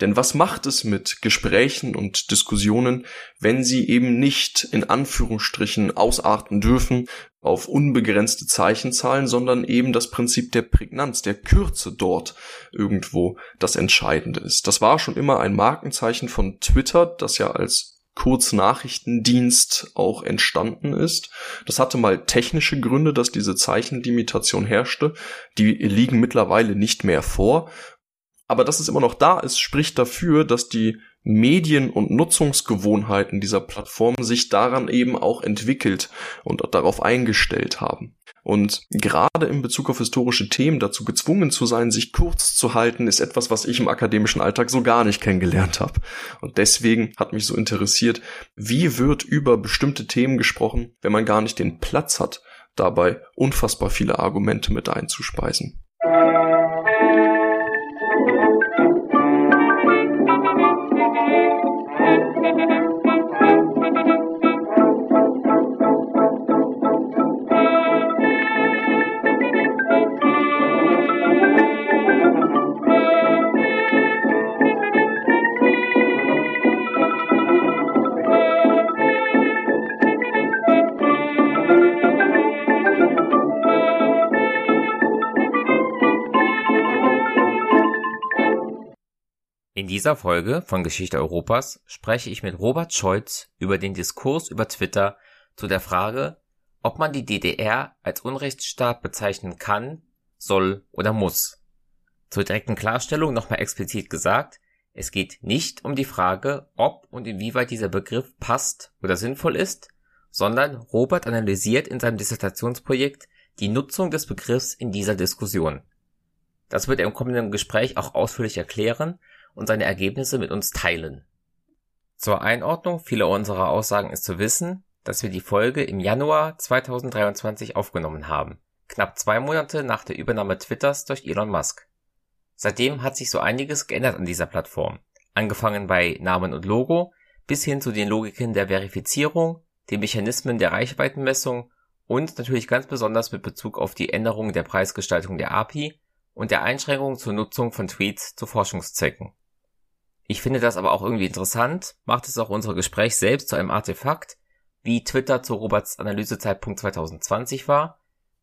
Denn was macht es mit Gesprächen und Diskussionen, wenn sie eben nicht in Anführungsstrichen ausarten dürfen auf unbegrenzte Zeichenzahlen, sondern eben das Prinzip der Prägnanz, der Kürze dort irgendwo das Entscheidende ist. Das war schon immer ein Markenzeichen von Twitter, das ja als Kurznachrichtendienst auch entstanden ist. Das hatte mal technische Gründe, dass diese Zeichenlimitation herrschte. Die liegen mittlerweile nicht mehr vor. Aber dass es immer noch da ist, spricht dafür, dass die Medien- und Nutzungsgewohnheiten dieser Plattform sich daran eben auch entwickelt und darauf eingestellt haben. Und gerade in Bezug auf historische Themen dazu gezwungen zu sein, sich kurz zu halten, ist etwas, was ich im akademischen Alltag so gar nicht kennengelernt habe. Und deswegen hat mich so interessiert, wie wird über bestimmte Themen gesprochen, wenn man gar nicht den Platz hat, dabei unfassbar viele Argumente mit einzuspeisen. Dieser Folge von Geschichte Europas spreche ich mit Robert Scholz über den Diskurs über Twitter zu der Frage, ob man die DDR als Unrechtsstaat bezeichnen kann, soll oder muss. Zur direkten Klarstellung nochmal explizit gesagt, es geht nicht um die Frage, ob und inwieweit dieser Begriff passt oder sinnvoll ist, sondern Robert analysiert in seinem Dissertationsprojekt die Nutzung des Begriffs in dieser Diskussion. Das wird er im kommenden Gespräch auch ausführlich erklären und seine Ergebnisse mit uns teilen. Zur Einordnung vieler unserer Aussagen ist zu wissen, dass wir die Folge im Januar 2023 aufgenommen haben, knapp zwei Monate nach der Übernahme Twitters durch Elon Musk. Seitdem hat sich so einiges geändert an dieser Plattform, angefangen bei Namen und Logo bis hin zu den Logiken der Verifizierung, den Mechanismen der Reichweitenmessung und natürlich ganz besonders mit Bezug auf die Änderung der Preisgestaltung der API und der Einschränkung zur Nutzung von Tweets zu Forschungszwecken. Ich finde das aber auch irgendwie interessant, macht es auch unser Gespräch selbst zu einem Artefakt, wie Twitter zu Roberts Analysezeitpunkt 2020 war,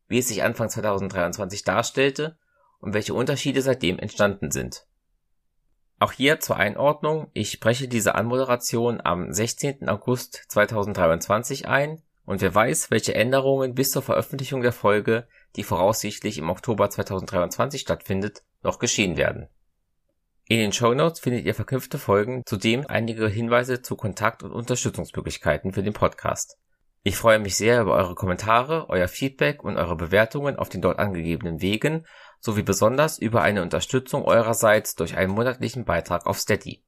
wie es sich Anfang 2023 darstellte und welche Unterschiede seitdem entstanden sind. Auch hier zur Einordnung, ich spreche diese Anmoderation am 16. August 2023 ein und wer weiß, welche Änderungen bis zur Veröffentlichung der Folge die voraussichtlich im Oktober 2023 stattfindet, noch geschehen werden. In den Show Notes findet ihr verknüpfte Folgen, zudem einige Hinweise zu Kontakt- und Unterstützungsmöglichkeiten für den Podcast. Ich freue mich sehr über eure Kommentare, euer Feedback und eure Bewertungen auf den dort angegebenen Wegen, sowie besonders über eine Unterstützung eurerseits durch einen monatlichen Beitrag auf Steady.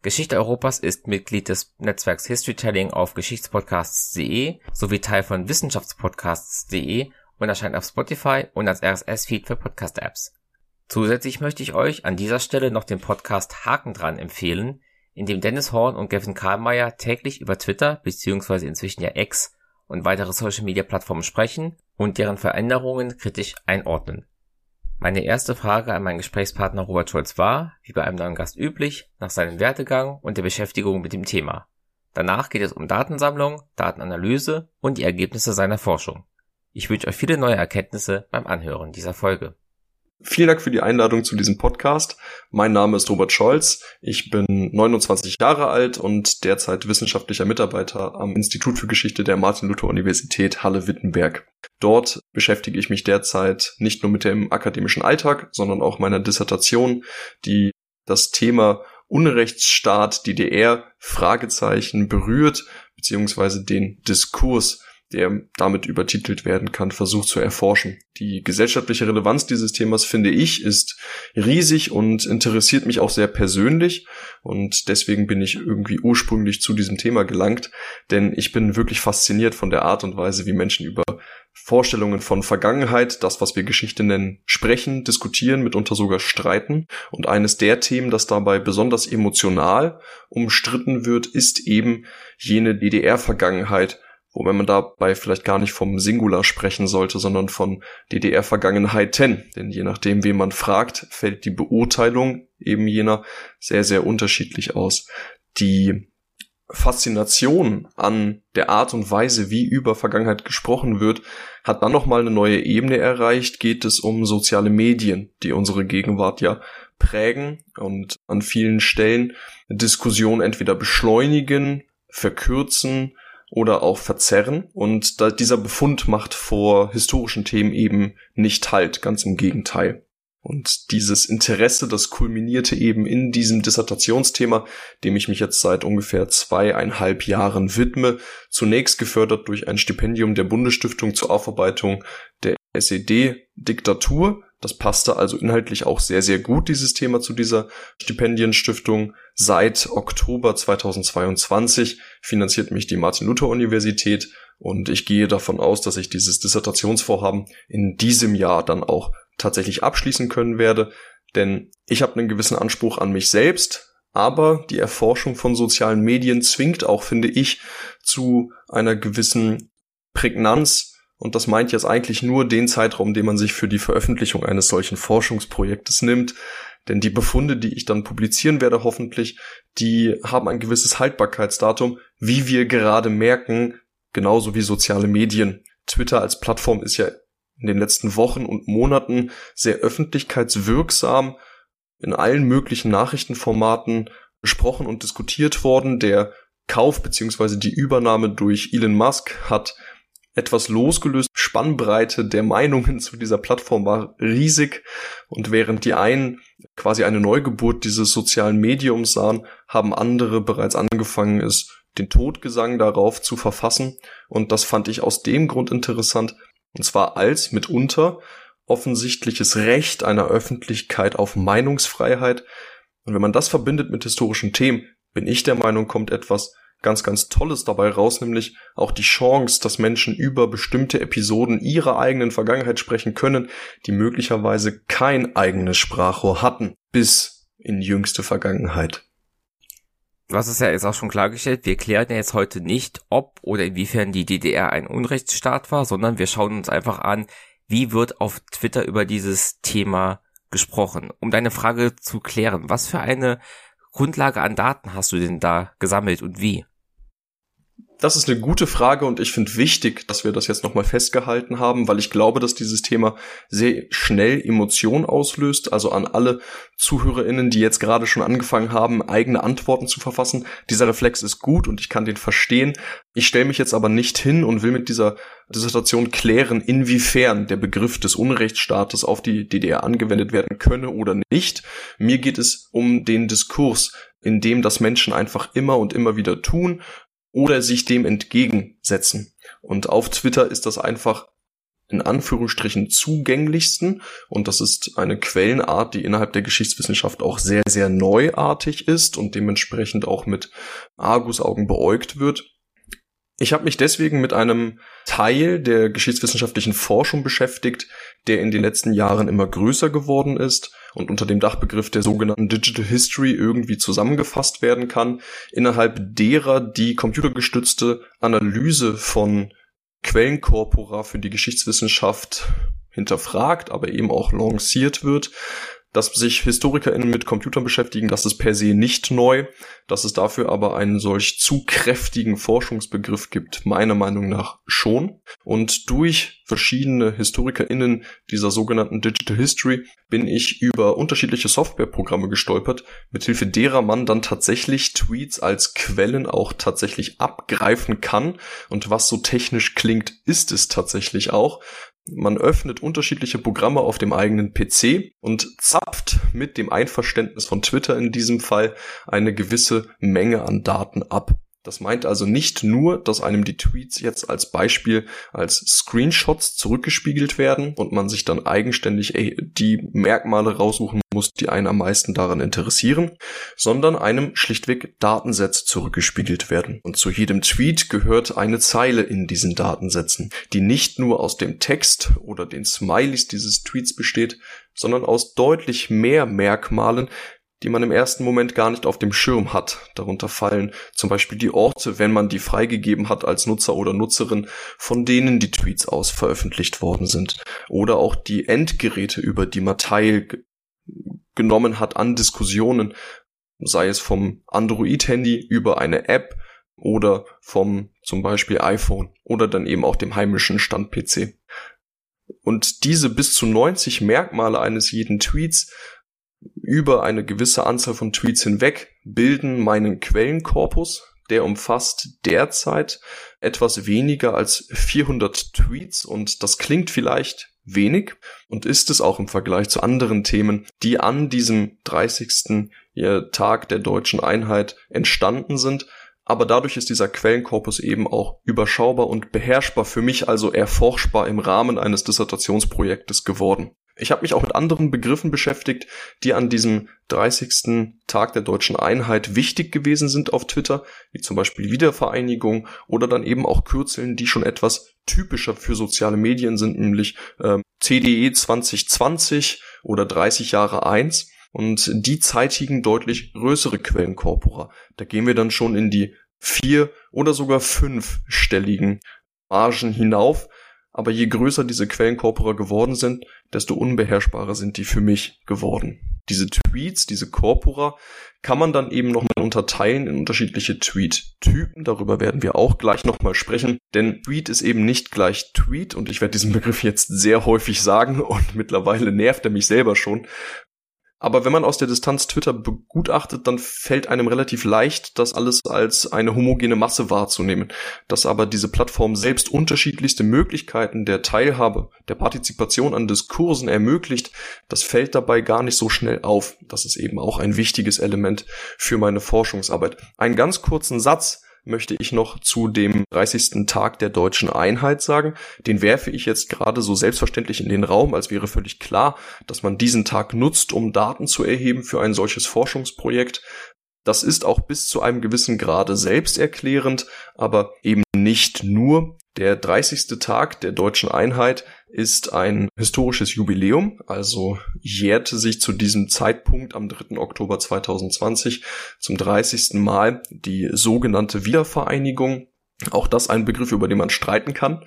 Geschichte Europas ist Mitglied des Netzwerks Historytelling auf Geschichtspodcasts.de sowie Teil von Wissenschaftspodcasts.de und erscheint auf Spotify und als RSS-Feed für Podcast-Apps. Zusätzlich möchte ich euch an dieser Stelle noch den Podcast Haken dran empfehlen, in dem Dennis Horn und Gavin Karlmeier täglich über Twitter bzw. inzwischen ja X und weitere Social Media Plattformen sprechen und deren Veränderungen kritisch einordnen. Meine erste Frage an meinen Gesprächspartner Robert Scholz war, wie bei einem neuen Gast üblich, nach seinem Werdegang und der Beschäftigung mit dem Thema. Danach geht es um Datensammlung, Datenanalyse und die Ergebnisse seiner Forschung. Ich wünsche euch viele neue Erkenntnisse beim Anhören dieser Folge. Vielen Dank für die Einladung zu diesem Podcast. Mein Name ist Robert Scholz. Ich bin 29 Jahre alt und derzeit wissenschaftlicher Mitarbeiter am Institut für Geschichte der Martin-Luther-Universität Halle-Wittenberg. Dort beschäftige ich mich derzeit nicht nur mit dem akademischen Alltag, sondern auch meiner Dissertation, die das Thema Unrechtsstaat DDR Fragezeichen berührt, beziehungsweise den Diskurs der damit übertitelt werden kann, versucht zu erforschen. Die gesellschaftliche Relevanz dieses Themas, finde ich, ist riesig und interessiert mich auch sehr persönlich. Und deswegen bin ich irgendwie ursprünglich zu diesem Thema gelangt, denn ich bin wirklich fasziniert von der Art und Weise, wie Menschen über Vorstellungen von Vergangenheit, das, was wir Geschichte nennen, sprechen, diskutieren, mitunter sogar streiten. Und eines der Themen, das dabei besonders emotional umstritten wird, ist eben jene DDR-Vergangenheit, wobei man dabei vielleicht gar nicht vom Singular sprechen sollte, sondern von DDR-Vergangenheiten. Denn je nachdem, wen man fragt, fällt die Beurteilung eben jener sehr, sehr unterschiedlich aus. Die Faszination an der Art und Weise, wie über Vergangenheit gesprochen wird, hat dann nochmal eine neue Ebene erreicht, geht es um soziale Medien, die unsere Gegenwart ja prägen und an vielen Stellen Diskussion entweder beschleunigen, verkürzen oder auch verzerren. Und da dieser Befund macht vor historischen Themen eben nicht halt, ganz im Gegenteil. Und dieses Interesse, das kulminierte eben in diesem Dissertationsthema, dem ich mich jetzt seit ungefähr zweieinhalb Jahren widme, zunächst gefördert durch ein Stipendium der Bundesstiftung zur Aufarbeitung der SED-Diktatur. Das passte also inhaltlich auch sehr, sehr gut, dieses Thema zu dieser Stipendienstiftung. Seit Oktober 2022 finanziert mich die Martin-Luther-Universität und ich gehe davon aus, dass ich dieses Dissertationsvorhaben in diesem Jahr dann auch tatsächlich abschließen können werde, denn ich habe einen gewissen Anspruch an mich selbst, aber die Erforschung von sozialen Medien zwingt auch, finde ich, zu einer gewissen Prägnanz, und das meint jetzt eigentlich nur den Zeitraum, den man sich für die Veröffentlichung eines solchen Forschungsprojektes nimmt. Denn die Befunde, die ich dann publizieren werde, hoffentlich, die haben ein gewisses Haltbarkeitsdatum, wie wir gerade merken, genauso wie soziale Medien. Twitter als Plattform ist ja in den letzten Wochen und Monaten sehr öffentlichkeitswirksam in allen möglichen Nachrichtenformaten besprochen und diskutiert worden. Der Kauf beziehungsweise die Übernahme durch Elon Musk hat etwas losgelöst. Spannbreite der Meinungen zu dieser Plattform war riesig und während die einen quasi eine Neugeburt dieses sozialen Mediums sahen, haben andere bereits angefangen, es den Todgesang darauf zu verfassen und das fand ich aus dem Grund interessant, und zwar als mitunter offensichtliches Recht einer Öffentlichkeit auf Meinungsfreiheit. Und wenn man das verbindet mit historischen Themen, bin ich der Meinung, kommt etwas ganz, ganz Tolles dabei raus, nämlich auch die Chance, dass Menschen über bestimmte Episoden ihrer eigenen Vergangenheit sprechen können, die möglicherweise kein eigenes Sprachrohr hatten, bis in jüngste Vergangenheit. Du hast es ja jetzt auch schon klargestellt, wir klären ja jetzt heute nicht, ob oder inwiefern die DDR ein Unrechtsstaat war, sondern wir schauen uns einfach an, wie wird auf Twitter über dieses Thema gesprochen. Um deine Frage zu klären, was für eine Grundlage an Daten hast du denn da gesammelt und wie? Das ist eine gute Frage und ich finde wichtig, dass wir das jetzt nochmal festgehalten haben, weil ich glaube, dass dieses Thema sehr schnell Emotionen auslöst. Also an alle ZuhörerInnen, die jetzt gerade schon angefangen haben, eigene Antworten zu verfassen. Dieser Reflex ist gut und ich kann den verstehen. Ich stelle mich jetzt aber nicht hin und will mit dieser Dissertation klären, inwiefern der Begriff des Unrechtsstaates auf die DDR angewendet werden könne oder nicht. Mir geht es um den Diskurs, in dem das Menschen einfach immer und immer wieder tun oder sich dem entgegensetzen. Und auf Twitter ist das einfach in Anführungsstrichen zugänglichsten und das ist eine Quellenart, die innerhalb der Geschichtswissenschaft auch sehr, sehr neuartig ist und dementsprechend auch mit Argusaugen beäugt wird. Ich habe mich deswegen mit einem Teil der geschichtswissenschaftlichen Forschung beschäftigt, der in den letzten Jahren immer größer geworden ist und unter dem Dachbegriff der sogenannten Digital History irgendwie zusammengefasst werden kann, innerhalb derer die computergestützte Analyse von Quellenkorpora für die Geschichtswissenschaft hinterfragt, aber eben auch lanciert wird dass sich HistorikerInnen mit Computern beschäftigen, das ist per se nicht neu. Dass es dafür aber einen solch zu kräftigen Forschungsbegriff gibt, meiner Meinung nach schon. Und durch verschiedene HistorikerInnen dieser sogenannten Digital History bin ich über unterschiedliche Softwareprogramme gestolpert, mithilfe derer man dann tatsächlich Tweets als Quellen auch tatsächlich abgreifen kann. Und was so technisch klingt, ist es tatsächlich auch. Man öffnet unterschiedliche Programme auf dem eigenen PC und zapft mit dem Einverständnis von Twitter in diesem Fall eine gewisse Menge an Daten ab. Das meint also nicht nur, dass einem die Tweets jetzt als Beispiel als Screenshots zurückgespiegelt werden und man sich dann eigenständig die Merkmale raussuchen muss, die einen am meisten daran interessieren, sondern einem schlichtweg Datensätze zurückgespiegelt werden. Und zu jedem Tweet gehört eine Zeile in diesen Datensätzen, die nicht nur aus dem Text oder den Smileys dieses Tweets besteht, sondern aus deutlich mehr Merkmalen, die man im ersten Moment gar nicht auf dem Schirm hat. Darunter fallen zum Beispiel die Orte, wenn man die freigegeben hat als Nutzer oder Nutzerin, von denen die Tweets aus veröffentlicht worden sind. Oder auch die Endgeräte, über die man teilgenommen hat an Diskussionen, sei es vom Android-Handy über eine App oder vom zum Beispiel iPhone oder dann eben auch dem heimischen Stand-PC. Und diese bis zu 90 Merkmale eines jeden Tweets über eine gewisse Anzahl von Tweets hinweg bilden meinen Quellenkorpus. Der umfasst derzeit etwas weniger als 400 Tweets und das klingt vielleicht wenig und ist es auch im Vergleich zu anderen Themen, die an diesem 30. Tag der deutschen Einheit entstanden sind. Aber dadurch ist dieser Quellenkorpus eben auch überschaubar und beherrschbar für mich, also erforschbar im Rahmen eines Dissertationsprojektes geworden. Ich habe mich auch mit anderen Begriffen beschäftigt, die an diesem 30. Tag der deutschen Einheit wichtig gewesen sind auf Twitter, wie zum Beispiel Wiedervereinigung oder dann eben auch Kürzeln, die schon etwas typischer für soziale Medien sind, nämlich äh, CDE 2020 oder 30 Jahre 1 und die zeitigen deutlich größere Quellenkorpora. Da gehen wir dann schon in die vier oder sogar fünfstelligen Margen hinauf, aber je größer diese Quellenkorpora geworden sind, desto unbeherrschbarer sind die für mich geworden. Diese Tweets, diese Corpora kann man dann eben nochmal unterteilen in unterschiedliche Tweet-Typen. Darüber werden wir auch gleich nochmal sprechen. Denn Tweet ist eben nicht gleich Tweet und ich werde diesen Begriff jetzt sehr häufig sagen und mittlerweile nervt er mich selber schon, aber wenn man aus der Distanz Twitter begutachtet, dann fällt einem relativ leicht, das alles als eine homogene Masse wahrzunehmen. Dass aber diese Plattform selbst unterschiedlichste Möglichkeiten der Teilhabe, der Partizipation an Diskursen ermöglicht, das fällt dabei gar nicht so schnell auf. Das ist eben auch ein wichtiges Element für meine Forschungsarbeit. Einen ganz kurzen Satz möchte ich noch zu dem 30. Tag der deutschen Einheit sagen. Den werfe ich jetzt gerade so selbstverständlich in den Raum, als wäre völlig klar, dass man diesen Tag nutzt, um Daten zu erheben für ein solches Forschungsprojekt. Das ist auch bis zu einem gewissen Grade selbsterklärend, aber eben nicht nur. Der 30. Tag der deutschen Einheit ist ein historisches Jubiläum, also jährte sich zu diesem Zeitpunkt am 3. Oktober 2020 zum 30. Mal die sogenannte Wiedervereinigung. Auch das ein Begriff, über den man streiten kann.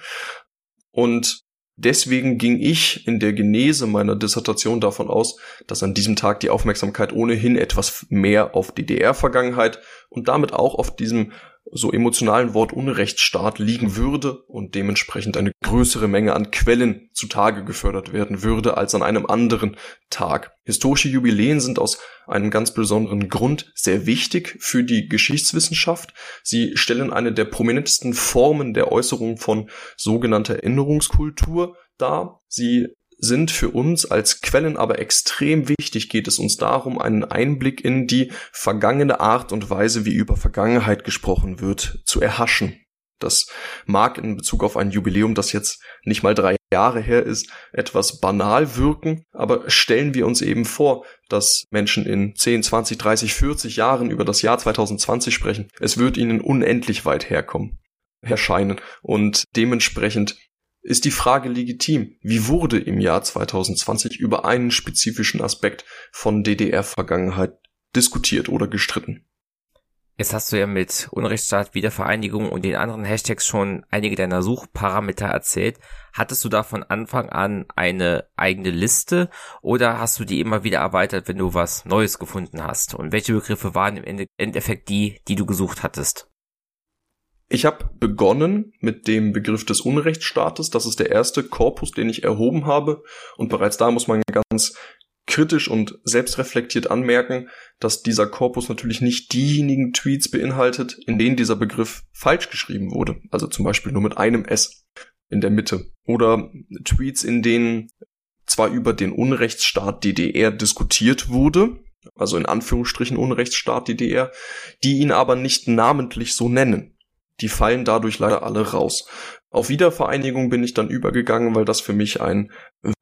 Und Deswegen ging ich in der Genese meiner Dissertation davon aus, dass an diesem Tag die Aufmerksamkeit ohnehin etwas mehr auf DDR-Vergangenheit und damit auch auf diesem so emotionalen Wort Unrechtsstaat liegen würde und dementsprechend eine größere Menge an Quellen zutage gefördert werden würde als an einem anderen Tag. Historische Jubiläen sind aus einem ganz besonderen Grund sehr wichtig für die Geschichtswissenschaft. Sie stellen eine der prominentesten Formen der Äußerung von sogenannter Erinnerungskultur dar. Sie sind für uns als Quellen aber extrem wichtig, geht es uns darum, einen Einblick in die vergangene Art und Weise, wie über Vergangenheit gesprochen wird, zu erhaschen. Das mag in Bezug auf ein Jubiläum, das jetzt nicht mal drei Jahre her ist, etwas banal wirken, aber stellen wir uns eben vor, dass Menschen in 10, 20, 30, 40 Jahren über das Jahr 2020 sprechen. Es wird ihnen unendlich weit herkommen, erscheinen und dementsprechend ist die Frage legitim, wie wurde im Jahr 2020 über einen spezifischen Aspekt von DDR-Vergangenheit diskutiert oder gestritten? Jetzt hast du ja mit Unrechtsstaat, Wiedervereinigung und den anderen Hashtags schon einige deiner Suchparameter erzählt. Hattest du da von Anfang an eine eigene Liste oder hast du die immer wieder erweitert, wenn du was Neues gefunden hast? Und welche Begriffe waren im Endeffekt die, die du gesucht hattest? Ich habe begonnen mit dem Begriff des Unrechtsstaates. Das ist der erste Korpus, den ich erhoben habe. Und bereits da muss man ganz kritisch und selbstreflektiert anmerken, dass dieser Korpus natürlich nicht diejenigen Tweets beinhaltet, in denen dieser Begriff falsch geschrieben wurde. Also zum Beispiel nur mit einem S in der Mitte. Oder Tweets, in denen zwar über den Unrechtsstaat DDR diskutiert wurde, also in Anführungsstrichen Unrechtsstaat DDR, die ihn aber nicht namentlich so nennen die fallen dadurch leider alle raus. Auf Wiedervereinigung bin ich dann übergegangen, weil das für mich ein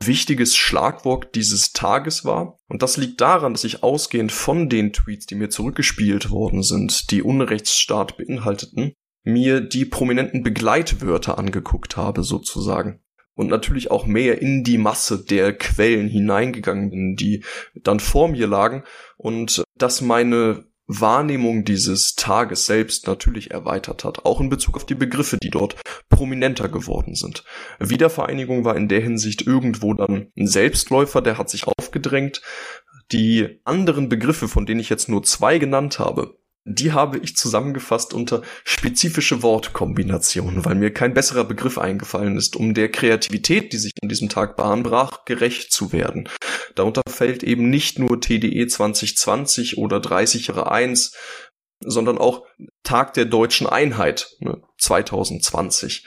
wichtiges Schlagwort dieses Tages war. Und das liegt daran, dass ich ausgehend von den Tweets, die mir zurückgespielt worden sind, die Unrechtsstaat beinhalteten, mir die prominenten Begleitwörter angeguckt habe sozusagen. und natürlich auch mehr in die Masse der Quellen hineingegangen bin, die dann vor mir lagen und dass meine Wahrnehmung dieses Tages selbst natürlich erweitert hat, auch in Bezug auf die Begriffe, die dort prominenter geworden sind. Wiedervereinigung war in der Hinsicht irgendwo dann ein Selbstläufer, der hat sich aufgedrängt. Die anderen Begriffe, von denen ich jetzt nur zwei genannt habe, die habe ich zusammengefasst unter spezifische Wortkombinationen, weil mir kein besserer Begriff eingefallen ist, um der Kreativität, die sich an diesem Tag bahnbrach, gerecht zu werden. Darunter fällt eben nicht nur TDE 2020 oder 30 Jahre 1, sondern auch Tag der deutschen Einheit ne, 2020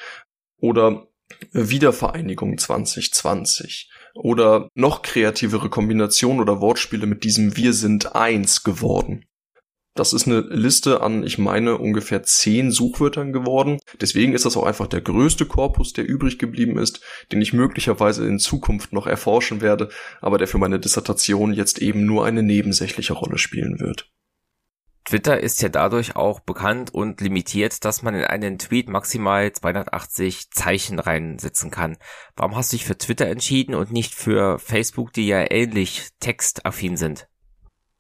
oder Wiedervereinigung 2020 oder noch kreativere Kombinationen oder Wortspiele mit diesem Wir sind eins geworden. Das ist eine Liste an, ich meine, ungefähr zehn Suchwörtern geworden. Deswegen ist das auch einfach der größte Korpus, der übrig geblieben ist, den ich möglicherweise in Zukunft noch erforschen werde, aber der für meine Dissertation jetzt eben nur eine nebensächliche Rolle spielen wird. Twitter ist ja dadurch auch bekannt und limitiert, dass man in einen Tweet maximal 280 Zeichen reinsetzen kann. Warum hast du dich für Twitter entschieden und nicht für Facebook, die ja ähnlich textaffin sind?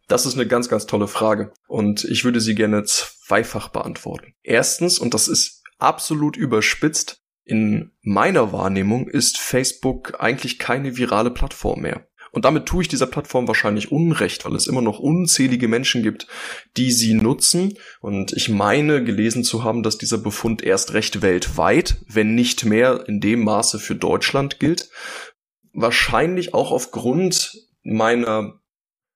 Das ist eine ganz, ganz tolle Frage und ich würde sie gerne zweifach beantworten. Erstens, und das ist absolut überspitzt, in meiner Wahrnehmung ist Facebook eigentlich keine virale Plattform mehr. Und damit tue ich dieser Plattform wahrscheinlich Unrecht, weil es immer noch unzählige Menschen gibt, die sie nutzen. Und ich meine gelesen zu haben, dass dieser Befund erst recht weltweit, wenn nicht mehr in dem Maße für Deutschland gilt. Wahrscheinlich auch aufgrund meiner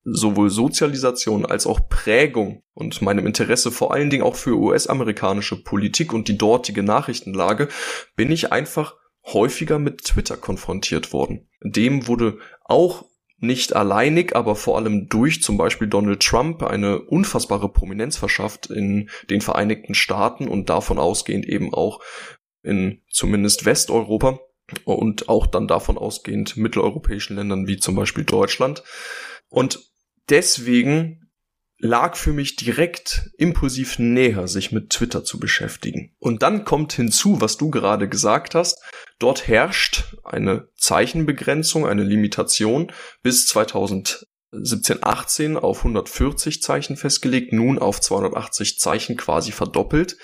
sowohl Sozialisation als auch Prägung und meinem Interesse vor allen Dingen auch für US-amerikanische Politik und die dortige Nachrichtenlage bin ich einfach häufiger mit Twitter konfrontiert worden. Dem wurde auch nicht alleinig, aber vor allem durch zum Beispiel Donald Trump eine unfassbare Prominenz verschafft in den Vereinigten Staaten und davon ausgehend eben auch in zumindest Westeuropa und auch dann davon ausgehend mitteleuropäischen Ländern wie zum Beispiel Deutschland. Und deswegen lag für mich direkt impulsiv näher, sich mit Twitter zu beschäftigen. Und dann kommt hinzu, was du gerade gesagt hast, dort herrscht eine Zeichenbegrenzung, eine Limitation bis 2017, 18 auf 140 Zeichen festgelegt, nun auf 280 Zeichen quasi verdoppelt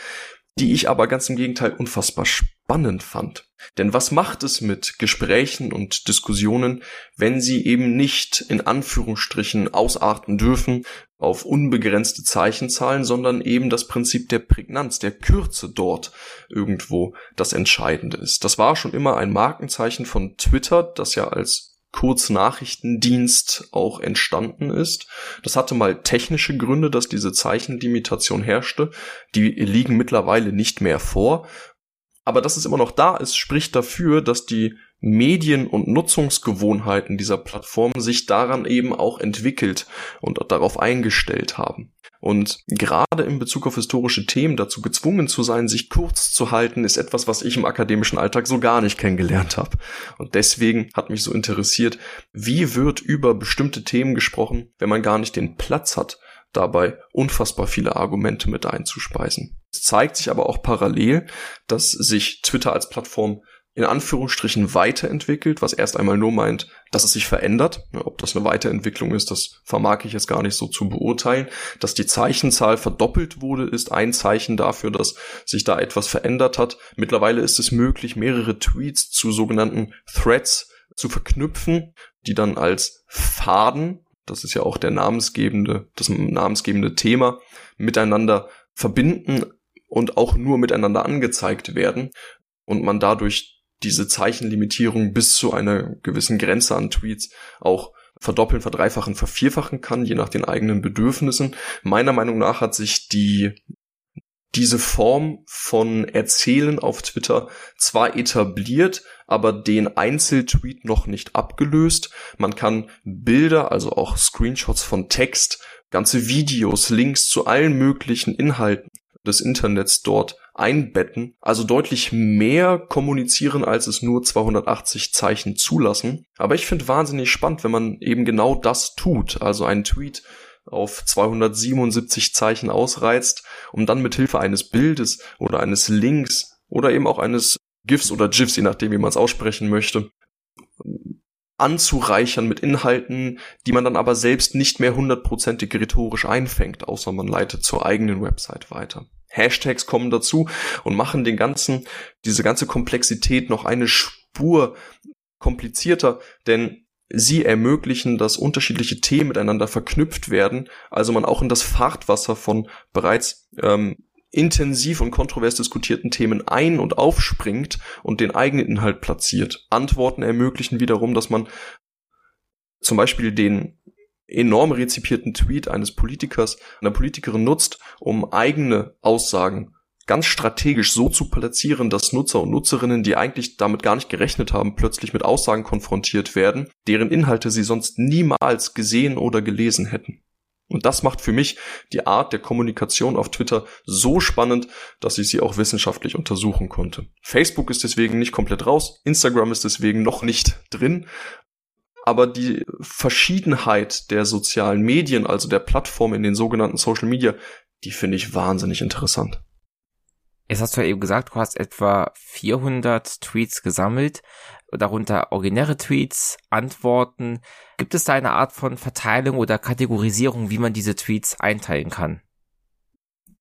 die ich aber ganz im Gegenteil unfassbar spannend fand. Denn was macht es mit Gesprächen und Diskussionen, wenn sie eben nicht in Anführungsstrichen ausarten dürfen auf unbegrenzte Zeichenzahlen, sondern eben das Prinzip der Prägnanz, der Kürze dort irgendwo das Entscheidende ist. Das war schon immer ein Markenzeichen von Twitter, das ja als Kurznachrichtendienst auch entstanden ist. Das hatte mal technische Gründe, dass diese Zeichenlimitation herrschte. Die liegen mittlerweile nicht mehr vor. Aber dass es immer noch da ist, spricht dafür, dass die Medien- und Nutzungsgewohnheiten dieser Plattform sich daran eben auch entwickelt und darauf eingestellt haben. Und gerade in Bezug auf historische Themen dazu gezwungen zu sein, sich kurz zu halten, ist etwas, was ich im akademischen Alltag so gar nicht kennengelernt habe. Und deswegen hat mich so interessiert, wie wird über bestimmte Themen gesprochen, wenn man gar nicht den Platz hat, dabei unfassbar viele Argumente mit einzuspeisen. Es zeigt sich aber auch parallel, dass sich Twitter als Plattform in Anführungsstrichen weiterentwickelt, was erst einmal nur meint, dass es sich verändert. Ob das eine Weiterentwicklung ist, das vermag ich jetzt gar nicht so zu beurteilen. Dass die Zeichenzahl verdoppelt wurde, ist ein Zeichen dafür, dass sich da etwas verändert hat. Mittlerweile ist es möglich, mehrere Tweets zu sogenannten Threads zu verknüpfen, die dann als Faden, das ist ja auch der namensgebende, das namensgebende Thema, miteinander verbinden und auch nur miteinander angezeigt werden und man dadurch diese Zeichenlimitierung bis zu einer gewissen Grenze an Tweets auch verdoppeln, verdreifachen, vervierfachen kann, je nach den eigenen Bedürfnissen. Meiner Meinung nach hat sich die diese Form von Erzählen auf Twitter zwar etabliert, aber den Einzeltweet noch nicht abgelöst. Man kann Bilder, also auch Screenshots von Text, ganze Videos, Links zu allen möglichen Inhalten des Internets dort einbetten, also deutlich mehr kommunizieren, als es nur 280 Zeichen zulassen. Aber ich finde wahnsinnig spannend, wenn man eben genau das tut, also einen Tweet auf 277 Zeichen ausreizt, um dann mit Hilfe eines Bildes oder eines Links oder eben auch eines GIFs oder GIFs, je nachdem, wie man es aussprechen möchte, anzureichern mit Inhalten, die man dann aber selbst nicht mehr hundertprozentig rhetorisch einfängt, außer man leitet zur eigenen Website weiter. Hashtags kommen dazu und machen den ganzen, diese ganze Komplexität noch eine Spur komplizierter, denn sie ermöglichen, dass unterschiedliche Themen miteinander verknüpft werden, also man auch in das Fahrtwasser von bereits ähm, intensiv und kontrovers diskutierten Themen ein- und aufspringt und den eigenen Inhalt platziert. Antworten ermöglichen wiederum, dass man zum Beispiel den enorm rezipierten Tweet eines Politikers, einer Politikerin nutzt, um eigene Aussagen ganz strategisch so zu platzieren, dass Nutzer und Nutzerinnen, die eigentlich damit gar nicht gerechnet haben, plötzlich mit Aussagen konfrontiert werden, deren Inhalte sie sonst niemals gesehen oder gelesen hätten. Und das macht für mich die Art der Kommunikation auf Twitter so spannend, dass ich sie auch wissenschaftlich untersuchen konnte. Facebook ist deswegen nicht komplett raus, Instagram ist deswegen noch nicht drin, aber die Verschiedenheit der sozialen Medien, also der Plattform in den sogenannten Social Media, die finde ich wahnsinnig interessant. Jetzt hast du ja eben gesagt, du hast etwa 400 Tweets gesammelt darunter originäre Tweets, Antworten. Gibt es da eine Art von Verteilung oder Kategorisierung, wie man diese Tweets einteilen kann?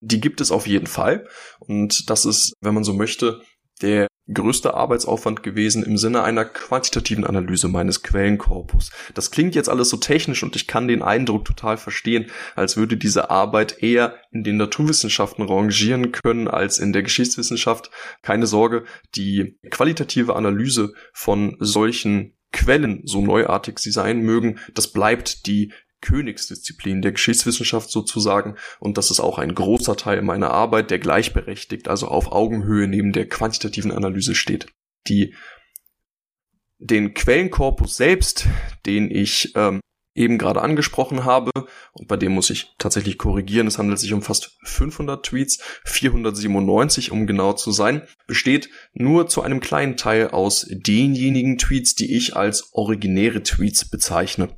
Die gibt es auf jeden Fall. Und das ist, wenn man so möchte, der größter Arbeitsaufwand gewesen im Sinne einer quantitativen Analyse meines Quellenkorpus. Das klingt jetzt alles so technisch und ich kann den Eindruck total verstehen, als würde diese Arbeit eher in den Naturwissenschaften rangieren können als in der Geschichtswissenschaft. Keine Sorge, die qualitative Analyse von solchen Quellen, so neuartig sie sein mögen, das bleibt die Königsdisziplin der Geschichtswissenschaft sozusagen und das ist auch ein großer Teil meiner Arbeit, der gleichberechtigt, also auf Augenhöhe neben der quantitativen Analyse steht. Die den Quellenkorpus selbst, den ich ähm, eben gerade angesprochen habe. Und bei dem muss ich tatsächlich korrigieren. Es handelt sich um fast 500 Tweets, 497 um genau zu sein, besteht nur zu einem kleinen Teil aus denjenigen Tweets, die ich als originäre Tweets bezeichne.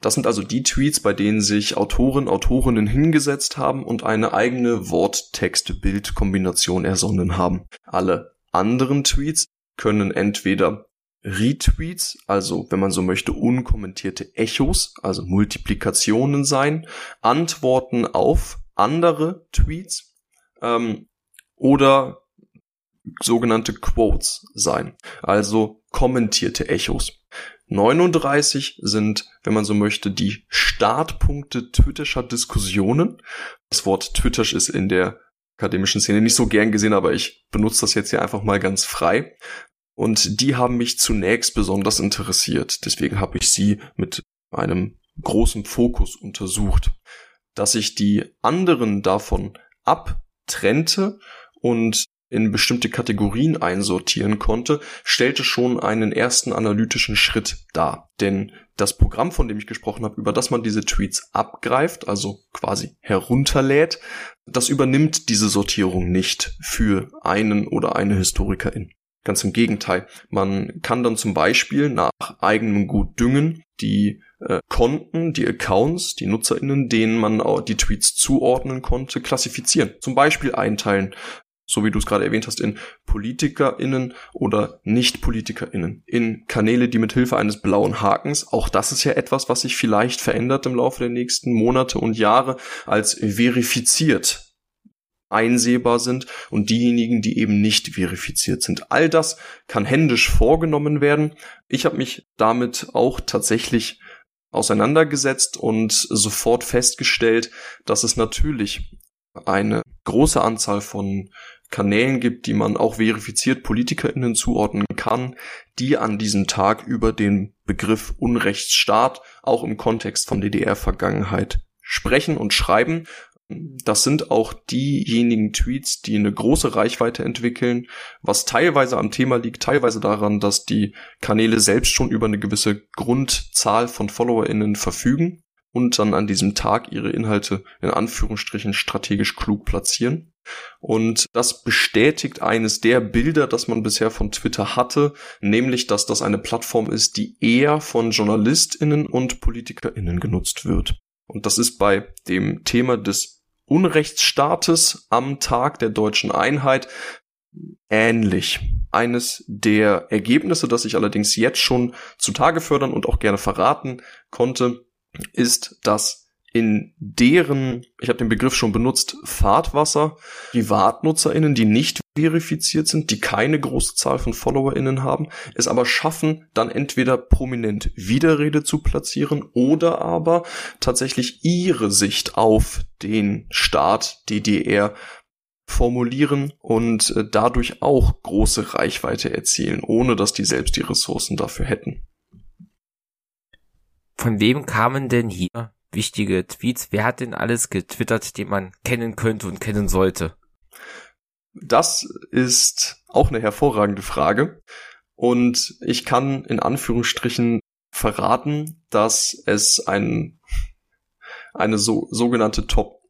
Das sind also die Tweets, bei denen sich Autoren, Autorinnen hingesetzt haben und eine eigene Wort-Text-Bild-Kombination ersonnen haben. Alle anderen Tweets können entweder Retweets, also wenn man so möchte, unkommentierte Echos, also Multiplikationen sein, Antworten auf andere Tweets ähm, oder sogenannte Quotes sein, also kommentierte Echos. 39 sind, wenn man so möchte, die Startpunkte twitterscher Diskussionen. Das Wort Twittersch ist in der akademischen Szene nicht so gern gesehen, aber ich benutze das jetzt hier einfach mal ganz frei. Und die haben mich zunächst besonders interessiert. Deswegen habe ich sie mit einem großen Fokus untersucht. Dass ich die anderen davon abtrennte und in bestimmte Kategorien einsortieren konnte, stellte schon einen ersten analytischen Schritt dar. Denn das Programm, von dem ich gesprochen habe, über das man diese Tweets abgreift, also quasi herunterlädt, das übernimmt diese Sortierung nicht für einen oder eine Historikerin. Ganz im Gegenteil. Man kann dann zum Beispiel nach eigenem Gutdüngen die äh, Konten, die Accounts, die NutzerInnen, denen man auch die Tweets zuordnen konnte, klassifizieren. Zum Beispiel einteilen, so wie du es gerade erwähnt hast, in PolitikerInnen oder Nicht-PolitikerInnen, in Kanäle, die mit Hilfe eines blauen Hakens, auch das ist ja etwas, was sich vielleicht verändert im Laufe der nächsten Monate und Jahre, als verifiziert einsehbar sind und diejenigen, die eben nicht verifiziert sind. All das kann händisch vorgenommen werden. Ich habe mich damit auch tatsächlich auseinandergesetzt und sofort festgestellt, dass es natürlich eine große Anzahl von Kanälen gibt, die man auch verifiziert PolitikerInnen zuordnen kann, die an diesem Tag über den Begriff Unrechtsstaat auch im Kontext von DDR-Vergangenheit sprechen und schreiben das sind auch diejenigen Tweets, die eine große Reichweite entwickeln, was teilweise am Thema liegt, teilweise daran, dass die Kanäle selbst schon über eine gewisse Grundzahl von FollowerInnen verfügen und dann an diesem Tag ihre Inhalte in Anführungsstrichen strategisch klug platzieren. Und das bestätigt eines der Bilder, das man bisher von Twitter hatte, nämlich, dass das eine Plattform ist, die eher von JournalistInnen und PolitikerInnen genutzt wird. Und das ist bei dem Thema des Unrechtsstaates am Tag der deutschen Einheit ähnlich. eines der Ergebnisse, das ich allerdings jetzt schon zutage fördern und auch gerne verraten konnte, ist, dass in deren, ich habe den Begriff schon benutzt, Fahrtwasser, PrivatnutzerInnen, die nicht verifiziert sind, die keine große Zahl von FollowerInnen haben, es aber schaffen, dann entweder prominent Widerrede zu platzieren oder aber tatsächlich ihre Sicht auf den Staat DDR formulieren und äh, dadurch auch große Reichweite erzielen, ohne dass die selbst die Ressourcen dafür hätten. Von wem kamen denn hier wichtige Tweets? Wer hat denn alles getwittert, den man kennen könnte und kennen sollte? Das ist auch eine hervorragende Frage. Und ich kann in Anführungsstrichen verraten, dass es ein, eine so, sogenannte Top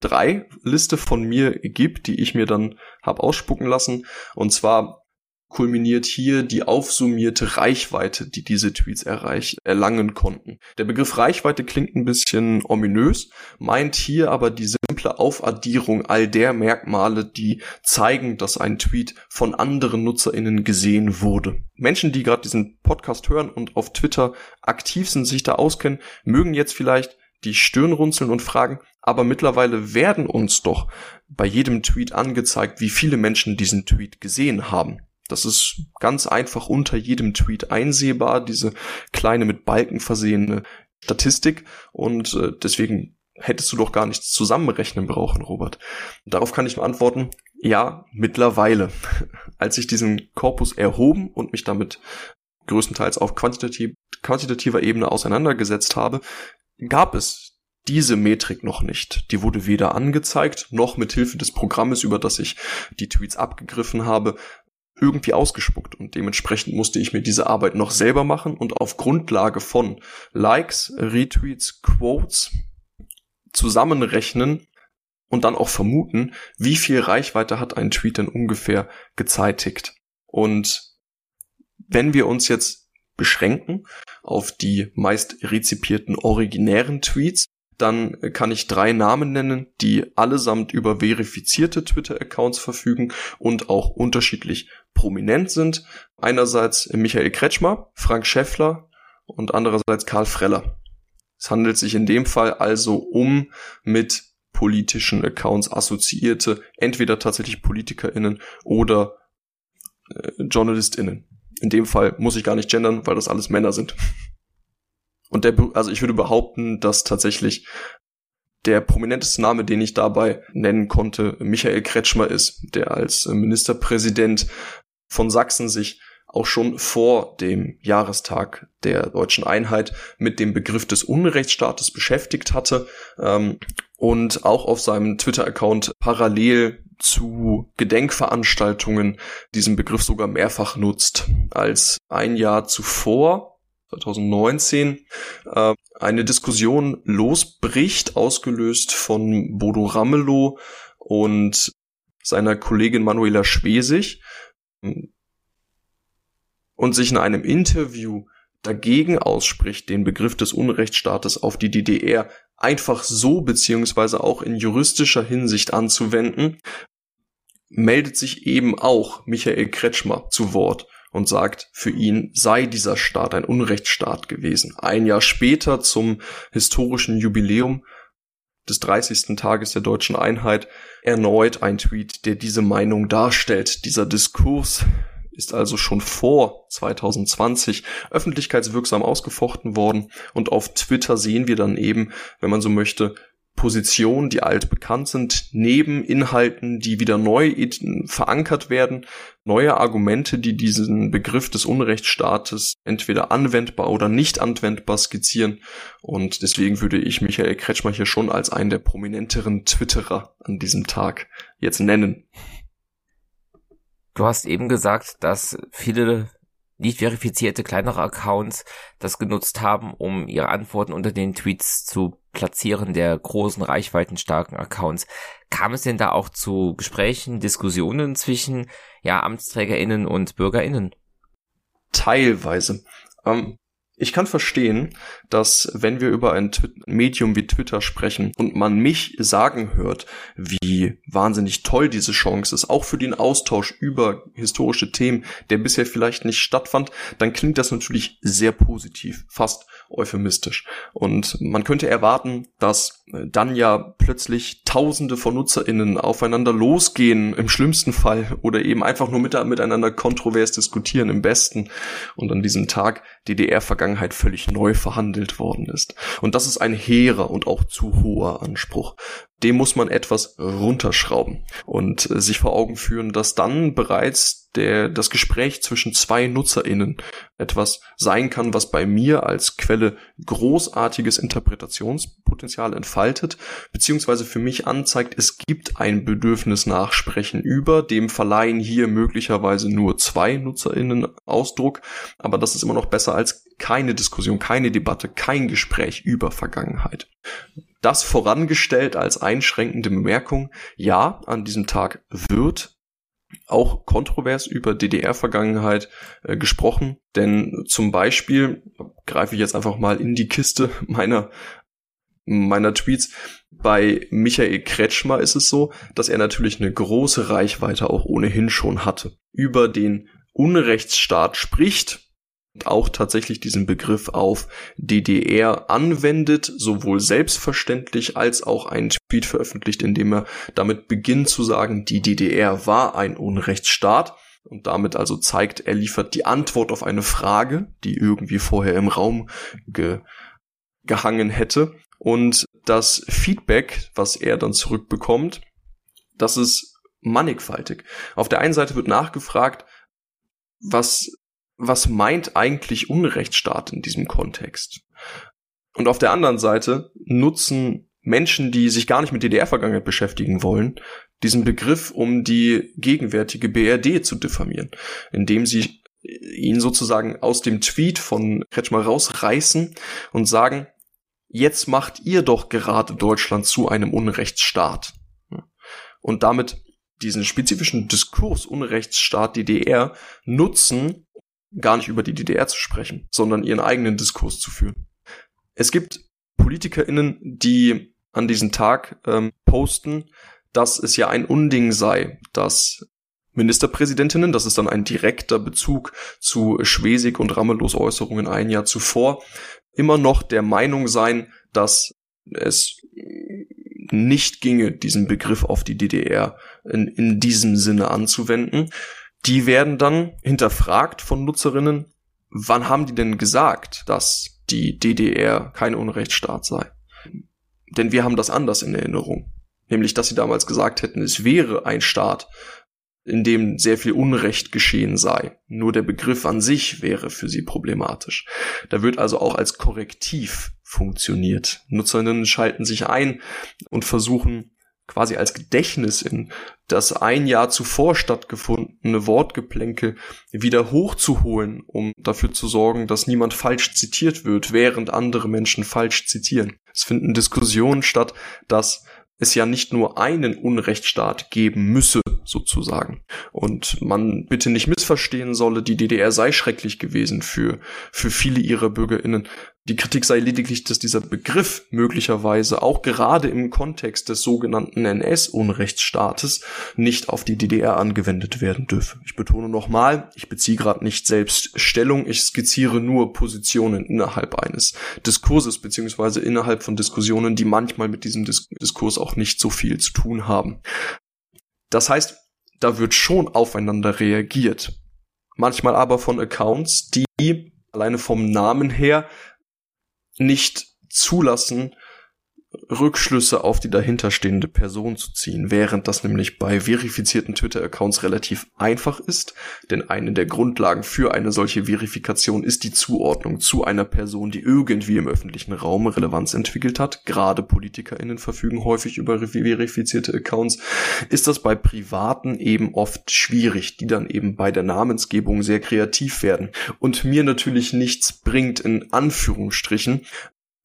3 Liste von mir gibt, die ich mir dann habe ausspucken lassen. Und zwar kulminiert hier die aufsummierte Reichweite, die diese Tweets erreich, erlangen konnten. Der Begriff Reichweite klingt ein bisschen ominös, meint hier aber die simple Aufaddierung all der Merkmale, die zeigen, dass ein Tweet von anderen Nutzerinnen gesehen wurde. Menschen, die gerade diesen Podcast hören und auf Twitter aktiv sind, sich da auskennen, mögen jetzt vielleicht die Stirn runzeln und fragen, aber mittlerweile werden uns doch bei jedem Tweet angezeigt, wie viele Menschen diesen Tweet gesehen haben. Das ist ganz einfach unter jedem Tweet einsehbar, diese kleine mit Balken versehene Statistik. Und äh, deswegen hättest du doch gar nichts zusammenrechnen brauchen, Robert. Darauf kann ich nur antworten, ja, mittlerweile. Als ich diesen Korpus erhoben und mich damit größtenteils auf quantitativ, quantitativer Ebene auseinandergesetzt habe, gab es diese Metrik noch nicht. Die wurde weder angezeigt, noch mit Hilfe des Programmes, über das ich die Tweets abgegriffen habe, irgendwie ausgespuckt und dementsprechend musste ich mir diese Arbeit noch selber machen und auf Grundlage von Likes, Retweets, Quotes zusammenrechnen und dann auch vermuten, wie viel Reichweite hat ein Tweet denn ungefähr gezeitigt. Und wenn wir uns jetzt beschränken auf die meist rezipierten originären Tweets, dann kann ich drei Namen nennen, die allesamt über verifizierte Twitter-Accounts verfügen und auch unterschiedlich prominent sind. Einerseits Michael Kretschmer, Frank Schäffler und andererseits Karl Freller. Es handelt sich in dem Fall also um mit politischen Accounts assoziierte, entweder tatsächlich PolitikerInnen oder äh, JournalistInnen. In dem Fall muss ich gar nicht gendern, weil das alles Männer sind. Und der, also ich würde behaupten, dass tatsächlich der prominenteste Name, den ich dabei nennen konnte, Michael Kretschmer ist, der als Ministerpräsident von Sachsen sich auch schon vor dem Jahrestag der deutschen Einheit mit dem Begriff des Unrechtsstaates beschäftigt hatte ähm, und auch auf seinem Twitter-Account parallel zu Gedenkveranstaltungen diesen Begriff sogar mehrfach nutzt. Als ein Jahr zuvor 2019 äh, eine Diskussion losbricht, ausgelöst von Bodo Ramelow und seiner Kollegin Manuela Schwesig und sich in einem Interview dagegen ausspricht, den Begriff des Unrechtsstaates auf die DDR einfach so beziehungsweise auch in juristischer Hinsicht anzuwenden, meldet sich eben auch Michael Kretschmer zu Wort und sagt, für ihn sei dieser Staat ein Unrechtsstaat gewesen. Ein Jahr später zum historischen Jubiläum des 30. Tages der deutschen Einheit erneut ein Tweet, der diese Meinung darstellt. Dieser Diskurs ist also schon vor 2020 öffentlichkeitswirksam ausgefochten worden und auf Twitter sehen wir dann eben, wenn man so möchte, Positionen, die alt bekannt sind, neben Inhalten, die wieder neu verankert werden, neue Argumente, die diesen Begriff des Unrechtsstaates entweder anwendbar oder nicht anwendbar skizzieren. Und deswegen würde ich Michael Kretschmer hier schon als einen der prominenteren Twitterer an diesem Tag jetzt nennen. Du hast eben gesagt, dass viele nicht verifizierte kleinere Accounts das genutzt haben, um ihre Antworten unter den Tweets zu platzieren der großen reichweitenstarken Accounts. Kam es denn da auch zu Gesprächen, Diskussionen zwischen ja Amtsträgerinnen und Bürgerinnen? Teilweise. Ähm, Ich kann verstehen, dass wenn wir über ein Medium wie Twitter sprechen und man mich sagen hört, wie wahnsinnig toll diese Chance ist, auch für den Austausch über historische Themen, der bisher vielleicht nicht stattfand, dann klingt das natürlich sehr positiv, fast euphemistisch. Und man könnte erwarten, dass dann ja plötzlich Tausende von NutzerInnen aufeinander losgehen, im schlimmsten Fall, oder eben einfach nur miteinander kontrovers diskutieren, im besten. Und an diesem Tag DDR-Vergangenheit völlig neu verhandelt worden ist. Und das ist ein hehrer und auch zu hoher Anspruch dem muss man etwas runterschrauben und äh, sich vor Augen führen, dass dann bereits der, das Gespräch zwischen zwei NutzerInnen etwas sein kann, was bei mir als Quelle großartiges Interpretationspotenzial entfaltet, beziehungsweise für mich anzeigt, es gibt ein Bedürfnis nach Sprechen über, dem verleihen hier möglicherweise nur zwei NutzerInnen Ausdruck, aber das ist immer noch besser als keine Diskussion, keine Debatte, kein Gespräch über Vergangenheit das vorangestellt als einschränkende Bemerkung, ja, an diesem Tag wird auch kontrovers über DDR-Vergangenheit äh, gesprochen, denn zum Beispiel greife ich jetzt einfach mal in die Kiste meiner meiner Tweets. Bei Michael Kretschmer ist es so, dass er natürlich eine große Reichweite auch ohnehin schon hatte. Über den Unrechtsstaat spricht, auch tatsächlich diesen Begriff auf DDR anwendet, sowohl selbstverständlich als auch einen Tweet veröffentlicht, in dem er damit beginnt zu sagen, die DDR war ein Unrechtsstaat und damit also zeigt, er liefert die Antwort auf eine Frage, die irgendwie vorher im Raum ge gehangen hätte. Und das Feedback, was er dann zurückbekommt, das ist mannigfaltig. Auf der einen Seite wird nachgefragt, was was meint eigentlich Unrechtsstaat in diesem Kontext? Und auf der anderen Seite nutzen Menschen, die sich gar nicht mit DDR-Vergangenheit beschäftigen wollen, diesen Begriff, um die gegenwärtige BRD zu diffamieren, indem sie ihn sozusagen aus dem Tweet von Kretschmer rausreißen und sagen, jetzt macht ihr doch gerade Deutschland zu einem Unrechtsstaat. Und damit diesen spezifischen Diskurs Unrechtsstaat DDR nutzen, gar nicht über die DDR zu sprechen, sondern ihren eigenen Diskurs zu führen. Es gibt PolitikerInnen, die an diesem Tag ähm, posten, dass es ja ein Unding sei, dass Ministerpräsidentinnen, das ist dann ein direkter Bezug zu Schwesig und Ramelos Äußerungen ein Jahr zuvor, immer noch der Meinung seien, dass es nicht ginge, diesen Begriff auf die DDR in, in diesem Sinne anzuwenden. Die werden dann hinterfragt von Nutzerinnen, wann haben die denn gesagt, dass die DDR kein Unrechtsstaat sei? Denn wir haben das anders in Erinnerung. Nämlich, dass sie damals gesagt hätten, es wäre ein Staat, in dem sehr viel Unrecht geschehen sei. Nur der Begriff an sich wäre für sie problematisch. Da wird also auch als Korrektiv funktioniert. Nutzerinnen schalten sich ein und versuchen quasi als Gedächtnis in das ein Jahr zuvor stattgefundene Wortgeplänkel wieder hochzuholen, um dafür zu sorgen, dass niemand falsch zitiert wird, während andere Menschen falsch zitieren. Es finden Diskussionen statt, dass es ja nicht nur einen Unrechtsstaat geben müsse, sozusagen. Und man bitte nicht missverstehen solle, die DDR sei schrecklich gewesen für, für viele ihrer BürgerInnen. Die Kritik sei lediglich, dass dieser Begriff möglicherweise auch gerade im Kontext des sogenannten NS-Unrechtsstaates nicht auf die DDR angewendet werden dürfe. Ich betone nochmal, ich beziehe gerade nicht selbst Stellung, ich skizziere nur Positionen innerhalb eines Diskurses beziehungsweise innerhalb von Diskussionen, die manchmal mit diesem Dis Diskurs auch nicht so viel zu tun haben. Das heißt, da wird schon aufeinander reagiert. Manchmal aber von Accounts, die alleine vom Namen her nicht zulassen, Rückschlüsse auf die dahinterstehende Person zu ziehen, während das nämlich bei verifizierten Twitter-Accounts relativ einfach ist, denn eine der Grundlagen für eine solche Verifikation ist die Zuordnung zu einer Person, die irgendwie im öffentlichen Raum Relevanz entwickelt hat. Gerade PolitikerInnen verfügen häufig über verifizierte Accounts. Ist das bei Privaten eben oft schwierig, die dann eben bei der Namensgebung sehr kreativ werden und mir natürlich nichts bringt, in Anführungsstrichen,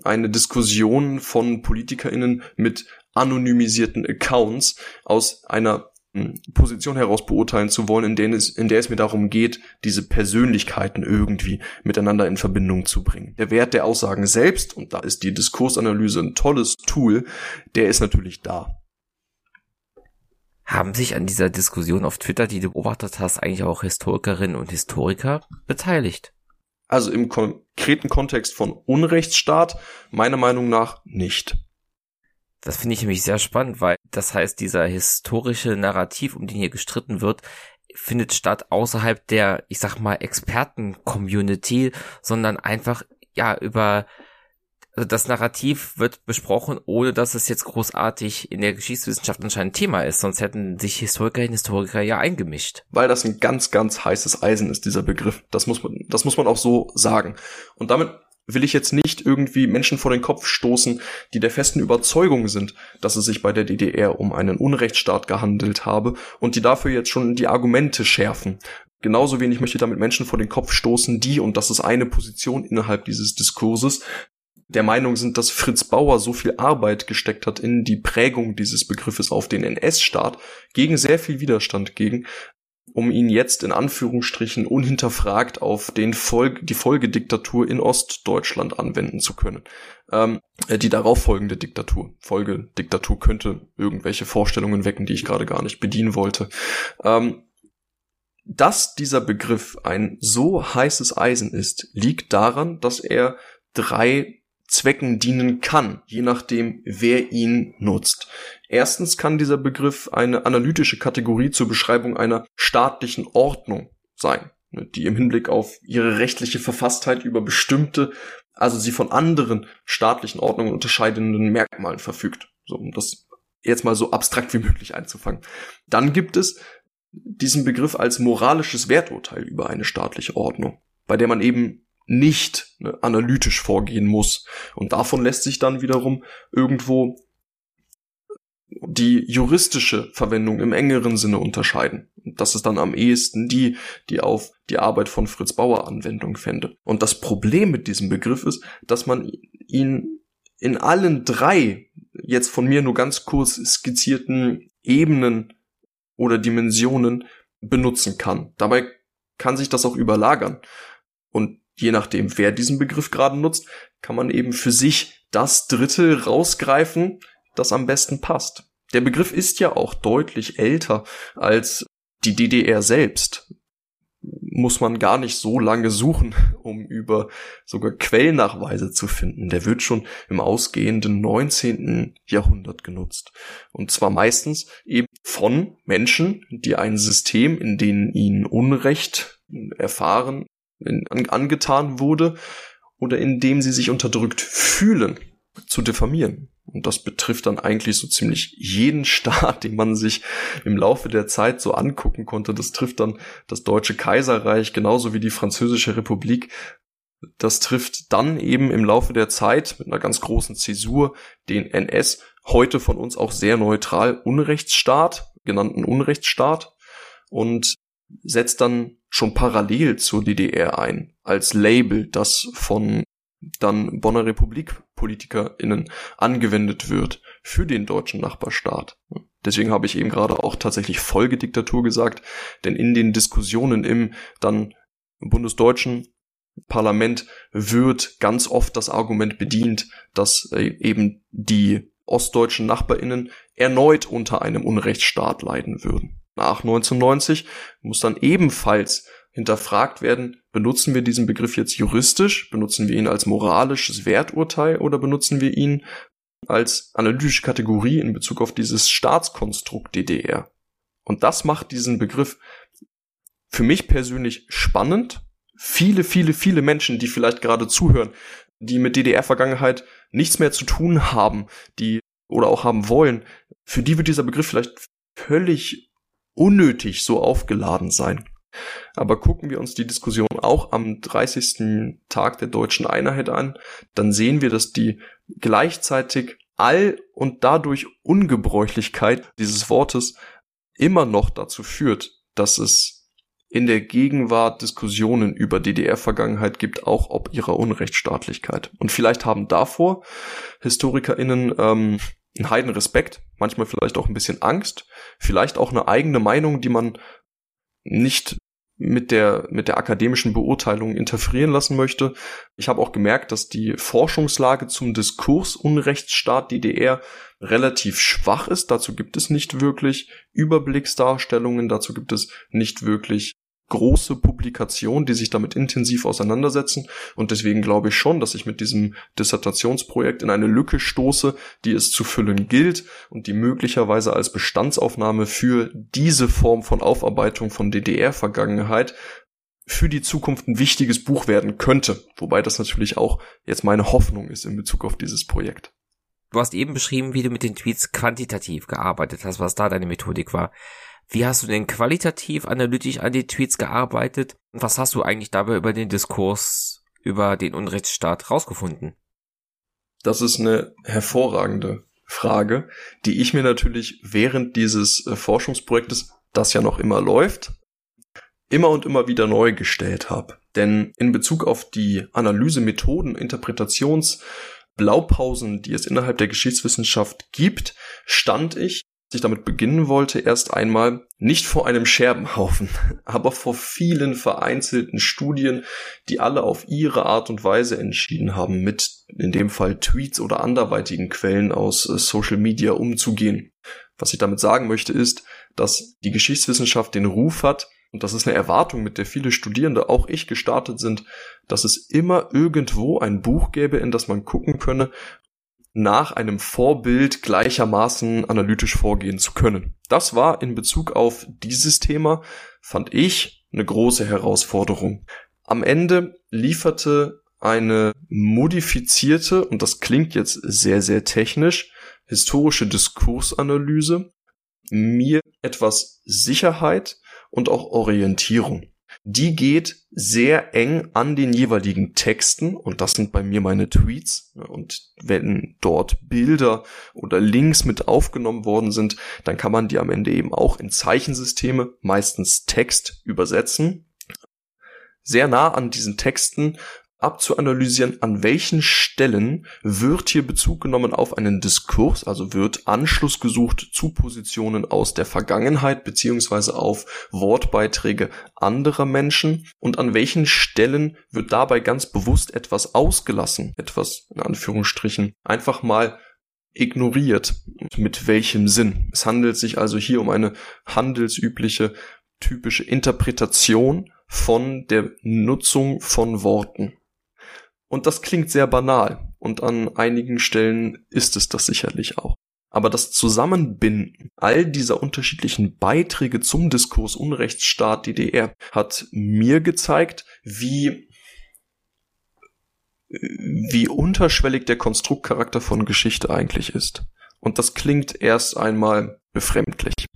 eine Diskussion von PolitikerInnen mit anonymisierten Accounts aus einer hm, Position heraus beurteilen zu wollen, in der, es, in der es mir darum geht, diese Persönlichkeiten irgendwie miteinander in Verbindung zu bringen. Der Wert der Aussagen selbst, und da ist die Diskursanalyse ein tolles Tool, der ist natürlich da. Haben sich an dieser Diskussion auf Twitter, die du beobachtet hast, eigentlich auch Historikerinnen und Historiker beteiligt? Also im konkreten Kontext von Unrechtsstaat meiner Meinung nach nicht. Das finde ich nämlich sehr spannend, weil das heißt, dieser historische Narrativ, um den hier gestritten wird, findet statt außerhalb der, ich sag mal, Experten-Community, sondern einfach, ja, über also das Narrativ wird besprochen, ohne dass es jetzt großartig in der Geschichtswissenschaft anscheinend Thema ist. Sonst hätten sich Historikerinnen und Historiker ja eingemischt. Weil das ein ganz, ganz heißes Eisen ist, dieser Begriff. Das muss man, das muss man auch so sagen. Und damit will ich jetzt nicht irgendwie Menschen vor den Kopf stoßen, die der festen Überzeugung sind, dass es sich bei der DDR um einen Unrechtsstaat gehandelt habe und die dafür jetzt schon die Argumente schärfen. Genauso wenig möchte ich damit Menschen vor den Kopf stoßen, die, und das ist eine Position innerhalb dieses Diskurses, der Meinung sind, dass Fritz Bauer so viel Arbeit gesteckt hat in die Prägung dieses Begriffes auf den NS-Staat, gegen sehr viel Widerstand gegen, um ihn jetzt in Anführungsstrichen unhinterfragt auf den Folge, die Folgediktatur in Ostdeutschland anwenden zu können. Ähm, äh, die darauf folgende Diktatur. Folgediktatur könnte irgendwelche Vorstellungen wecken, die ich gerade gar nicht bedienen wollte. Ähm, dass dieser Begriff ein so heißes Eisen ist, liegt daran, dass er drei Zwecken dienen kann, je nachdem, wer ihn nutzt. Erstens kann dieser Begriff eine analytische Kategorie zur Beschreibung einer staatlichen Ordnung sein, ne, die im Hinblick auf ihre rechtliche Verfasstheit über bestimmte, also sie von anderen staatlichen Ordnungen unterscheidenden Merkmalen verfügt. So, um das jetzt mal so abstrakt wie möglich einzufangen. Dann gibt es diesen Begriff als moralisches Werturteil über eine staatliche Ordnung, bei der man eben nicht ne, analytisch vorgehen muss. Und davon lässt sich dann wiederum irgendwo die juristische Verwendung im engeren Sinne unterscheiden. Das ist dann am ehesten die, die auf die Arbeit von Fritz Bauer Anwendung fände. Und das Problem mit diesem Begriff ist, dass man ihn in allen drei jetzt von mir nur ganz kurz skizzierten Ebenen oder Dimensionen benutzen kann. Dabei kann sich das auch überlagern. Und je nachdem, wer diesen Begriff gerade nutzt, kann man eben für sich das Drittel rausgreifen, das am besten passt. Der Begriff ist ja auch deutlich älter als die DDR selbst. Muss man gar nicht so lange suchen, um über sogar Quellnachweise zu finden. Der wird schon im ausgehenden 19. Jahrhundert genutzt. Und zwar meistens eben von Menschen, die ein System, in dem ihnen Unrecht erfahren, in, an, angetan wurde oder indem sie sich unterdrückt fühlen, zu diffamieren. Und das betrifft dann eigentlich so ziemlich jeden Staat, den man sich im Laufe der Zeit so angucken konnte. Das trifft dann das Deutsche Kaiserreich genauso wie die Französische Republik. Das trifft dann eben im Laufe der Zeit mit einer ganz großen Zäsur den NS, heute von uns auch sehr neutral Unrechtsstaat, genannten Unrechtsstaat. Und setzt dann schon parallel zur DDR ein, als Label, das von dann Bonner Republik-PolitikerInnen angewendet wird für den deutschen Nachbarstaat. Deswegen habe ich eben gerade auch tatsächlich Folgediktatur gesagt, denn in den Diskussionen im dann bundesdeutschen Parlament wird ganz oft das Argument bedient, dass äh, eben die ostdeutschen Nachbarinnen erneut unter einem Unrechtsstaat leiden würden nach 1990 muss dann ebenfalls hinterfragt werden, benutzen wir diesen Begriff jetzt juristisch, benutzen wir ihn als moralisches Werturteil oder benutzen wir ihn als analytische Kategorie in Bezug auf dieses Staatskonstrukt DDR. Und das macht diesen Begriff für mich persönlich spannend. Viele, viele, viele Menschen, die vielleicht gerade zuhören, die mit DDR-Vergangenheit nichts mehr zu tun haben, die oder auch haben wollen, für die wird dieser Begriff vielleicht völlig unnötig so aufgeladen sein. Aber gucken wir uns die Diskussion auch am 30. Tag der deutschen Einheit an, dann sehen wir, dass die gleichzeitig All- und dadurch Ungebräuchlichkeit dieses Wortes immer noch dazu führt, dass es in der Gegenwart Diskussionen über DDR-Vergangenheit gibt, auch ob ihrer Unrechtsstaatlichkeit. Und vielleicht haben davor HistorikerInnen ähm, ein Heidenrespekt, manchmal vielleicht auch ein bisschen Angst, vielleicht auch eine eigene Meinung, die man nicht mit der, mit der akademischen Beurteilung interferieren lassen möchte. Ich habe auch gemerkt, dass die Forschungslage zum Diskursunrechtsstaat DDR relativ schwach ist. Dazu gibt es nicht wirklich Überblicksdarstellungen, dazu gibt es nicht wirklich große Publikationen, die sich damit intensiv auseinandersetzen. Und deswegen glaube ich schon, dass ich mit diesem Dissertationsprojekt in eine Lücke stoße, die es zu füllen gilt und die möglicherweise als Bestandsaufnahme für diese Form von Aufarbeitung von DDR-Vergangenheit für die Zukunft ein wichtiges Buch werden könnte. Wobei das natürlich auch jetzt meine Hoffnung ist in Bezug auf dieses Projekt. Du hast eben beschrieben, wie du mit den Tweets quantitativ gearbeitet hast, was da deine Methodik war. Wie hast du denn qualitativ analytisch an den Tweets gearbeitet? Und was hast du eigentlich dabei über den Diskurs über den Unrechtsstaat rausgefunden? Das ist eine hervorragende Frage, die ich mir natürlich während dieses äh, Forschungsprojektes, das ja noch immer läuft, immer und immer wieder neu gestellt habe. Denn in Bezug auf die Analysemethoden, Interpretationsblaupausen, die es innerhalb der Geschichtswissenschaft gibt, stand ich ich damit beginnen wollte, erst einmal nicht vor einem Scherbenhaufen, aber vor vielen vereinzelten Studien, die alle auf ihre Art und Weise entschieden haben, mit in dem Fall Tweets oder anderweitigen Quellen aus äh, Social Media umzugehen. Was ich damit sagen möchte, ist, dass die Geschichtswissenschaft den Ruf hat, und das ist eine Erwartung, mit der viele Studierende, auch ich, gestartet sind, dass es immer irgendwo ein Buch gäbe, in das man gucken könne, nach einem Vorbild gleichermaßen analytisch vorgehen zu können. Das war in Bezug auf dieses Thema, fand ich, eine große Herausforderung. Am Ende lieferte eine modifizierte, und das klingt jetzt sehr, sehr technisch, historische Diskursanalyse mir etwas Sicherheit und auch Orientierung die geht sehr eng an den jeweiligen Texten und das sind bei mir meine Tweets und wenn dort Bilder oder Links mit aufgenommen worden sind, dann kann man die am Ende eben auch in Zeichensysteme, meistens Text, übersetzen. Sehr nah an diesen Texten abzuanalysieren, an welchen Stellen wird hier Bezug genommen auf einen Diskurs, also wird Anschluss gesucht zu Positionen aus der Vergangenheit beziehungsweise auf Wortbeiträge anderer Menschen und an welchen Stellen wird dabei ganz bewusst etwas ausgelassen, etwas in Anführungsstrichen einfach mal ignoriert. Mit welchem Sinn? Es handelt sich also hier um eine handelsübliche typische Interpretation von der Nutzung von Worten. Und das klingt sehr banal. Und an einigen Stellen ist es das sicherlich auch. Aber das Zusammenbinden all dieser unterschiedlichen Beiträge zum Diskurs Unrechtsstaat DDR hat mir gezeigt, wie wie unterschwellig der Konstruktcharakter von Geschichte eigentlich ist. Und das klingt erst einmal befremdlich,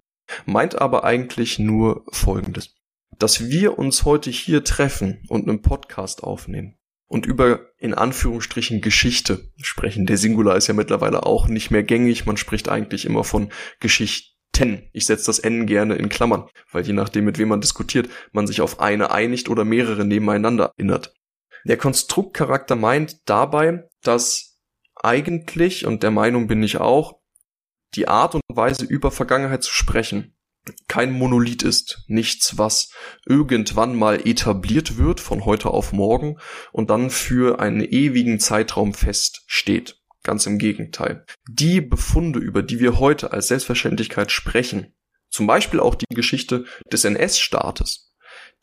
meint aber eigentlich nur Folgendes. Dass wir uns heute hier treffen und einen Podcast aufnehmen, und über in Anführungsstrichen Geschichte sprechen. Der Singular ist ja mittlerweile auch nicht mehr gängig. Man spricht eigentlich immer von Geschichten. Ich setze das N gerne in Klammern, weil je nachdem, mit wem man diskutiert, man sich auf eine einigt oder mehrere nebeneinander erinnert. Der Konstruktcharakter meint dabei, dass eigentlich, und der Meinung bin ich auch, die Art und Weise über Vergangenheit zu sprechen kein Monolith ist, nichts, was irgendwann mal etabliert wird von heute auf morgen und dann für einen ewigen Zeitraum feststeht. Ganz im Gegenteil. Die Befunde, über die wir heute als Selbstverständlichkeit sprechen, zum Beispiel auch die Geschichte des NS-Staates,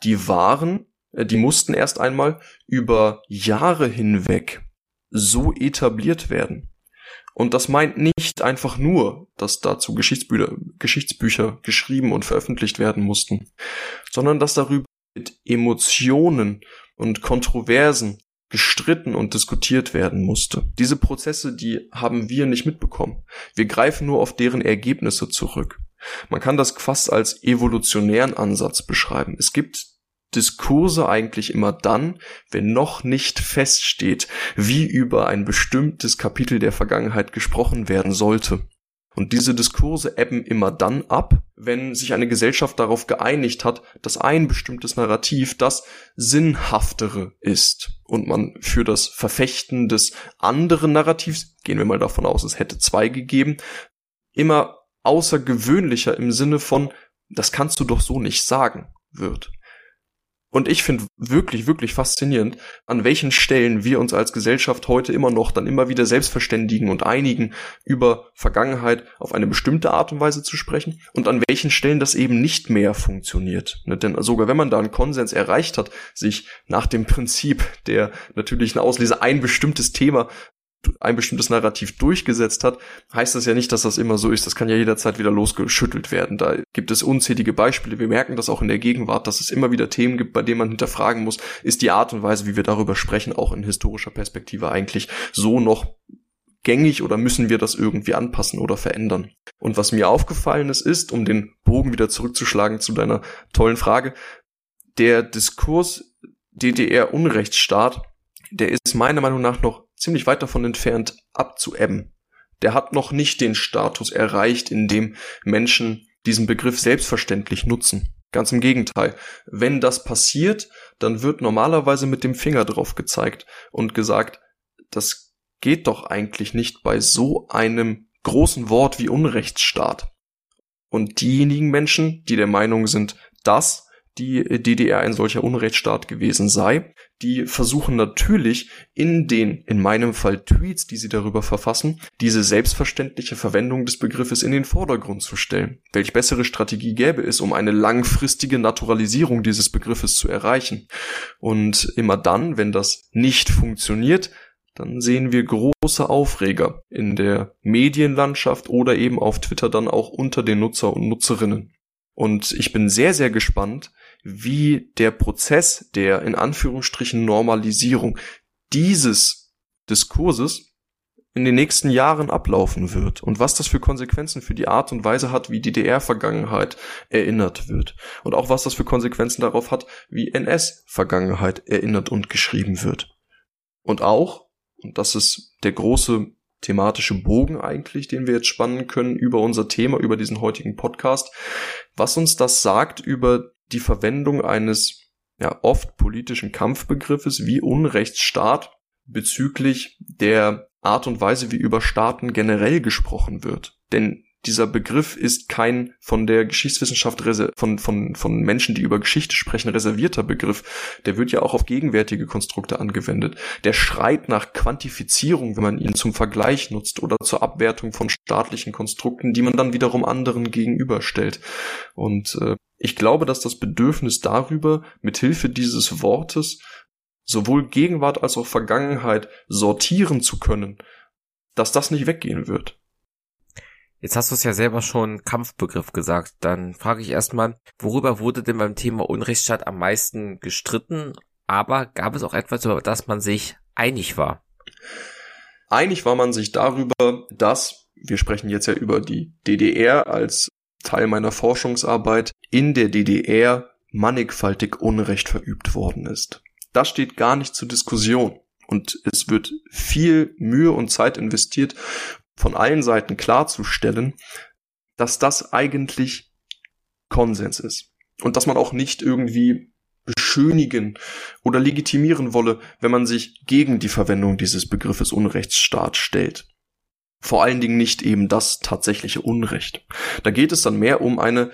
die waren, äh, die mussten erst einmal über Jahre hinweg so etabliert werden, und das meint nicht einfach nur, dass dazu Geschichtsbücher, Geschichtsbücher geschrieben und veröffentlicht werden mussten, sondern dass darüber mit Emotionen und Kontroversen gestritten und diskutiert werden musste. Diese Prozesse, die haben wir nicht mitbekommen. Wir greifen nur auf deren Ergebnisse zurück. Man kann das fast als evolutionären Ansatz beschreiben. Es gibt Diskurse eigentlich immer dann, wenn noch nicht feststeht, wie über ein bestimmtes Kapitel der Vergangenheit gesprochen werden sollte. Und diese Diskurse ebben immer dann ab, wenn sich eine Gesellschaft darauf geeinigt hat, dass ein bestimmtes Narrativ das sinnhaftere ist und man für das Verfechten des anderen Narrativs, gehen wir mal davon aus, es hätte zwei gegeben, immer außergewöhnlicher im Sinne von, das kannst du doch so nicht sagen, wird. Und ich finde wirklich, wirklich faszinierend, an welchen Stellen wir uns als Gesellschaft heute immer noch dann immer wieder selbstverständigen und einigen, über Vergangenheit auf eine bestimmte Art und Weise zu sprechen und an welchen Stellen das eben nicht mehr funktioniert. Ne, denn sogar wenn man da einen Konsens erreicht hat, sich nach dem Prinzip der natürlichen Auslese ein bestimmtes Thema ein bestimmtes Narrativ durchgesetzt hat, heißt das ja nicht, dass das immer so ist. Das kann ja jederzeit wieder losgeschüttelt werden. Da gibt es unzählige Beispiele. Wir merken das auch in der Gegenwart, dass es immer wieder Themen gibt, bei denen man hinterfragen muss, ist die Art und Weise, wie wir darüber sprechen, auch in historischer Perspektive eigentlich so noch gängig oder müssen wir das irgendwie anpassen oder verändern? Und was mir aufgefallen ist, ist, um den Bogen wieder zurückzuschlagen zu deiner tollen Frage, der Diskurs DDR-Unrechtsstaat, der ist meiner Meinung nach noch ziemlich weit davon entfernt abzuebben. Der hat noch nicht den Status erreicht, in dem Menschen diesen Begriff selbstverständlich nutzen. Ganz im Gegenteil. Wenn das passiert, dann wird normalerweise mit dem Finger drauf gezeigt und gesagt, das geht doch eigentlich nicht bei so einem großen Wort wie Unrechtsstaat. Und diejenigen Menschen, die der Meinung sind, dass die DDR ein solcher Unrechtsstaat gewesen sei, die versuchen natürlich in den, in meinem Fall Tweets, die sie darüber verfassen, diese selbstverständliche Verwendung des Begriffes in den Vordergrund zu stellen. Welch bessere Strategie gäbe es, um eine langfristige Naturalisierung dieses Begriffes zu erreichen? Und immer dann, wenn das nicht funktioniert, dann sehen wir große Aufreger in der Medienlandschaft oder eben auf Twitter dann auch unter den Nutzer und Nutzerinnen. Und ich bin sehr, sehr gespannt, wie der Prozess der in Anführungsstrichen Normalisierung dieses Diskurses in den nächsten Jahren ablaufen wird und was das für Konsequenzen für die Art und Weise hat, wie DDR-Vergangenheit erinnert wird und auch was das für Konsequenzen darauf hat, wie NS-Vergangenheit erinnert und geschrieben wird. Und auch, und das ist der große thematische Bogen eigentlich, den wir jetzt spannen können über unser Thema, über diesen heutigen Podcast, was uns das sagt über die Verwendung eines ja oft politischen Kampfbegriffes wie Unrechtsstaat bezüglich der Art und Weise, wie über Staaten generell gesprochen wird. Denn dieser Begriff ist kein von der Geschichtswissenschaft von, von, von Menschen, die über Geschichte sprechen, reservierter Begriff. Der wird ja auch auf gegenwärtige Konstrukte angewendet. Der schreit nach Quantifizierung, wenn man ihn zum Vergleich nutzt oder zur Abwertung von staatlichen Konstrukten, die man dann wiederum anderen gegenüberstellt. Und äh, ich glaube, dass das Bedürfnis darüber, mit Hilfe dieses Wortes sowohl Gegenwart als auch Vergangenheit sortieren zu können, dass das nicht weggehen wird. Jetzt hast du es ja selber schon Kampfbegriff gesagt. Dann frage ich erstmal, worüber wurde denn beim Thema Unrechtsstaat am meisten gestritten? Aber gab es auch etwas, über das man sich einig war? Einig war man sich darüber, dass, wir sprechen jetzt ja über die DDR als Teil meiner Forschungsarbeit, in der DDR mannigfaltig Unrecht verübt worden ist. Das steht gar nicht zur Diskussion. Und es wird viel Mühe und Zeit investiert, von allen Seiten klarzustellen, dass das eigentlich Konsens ist. Und dass man auch nicht irgendwie beschönigen oder legitimieren wolle, wenn man sich gegen die Verwendung dieses Begriffes Unrechtsstaat stellt. Vor allen Dingen nicht eben das tatsächliche Unrecht. Da geht es dann mehr um eine,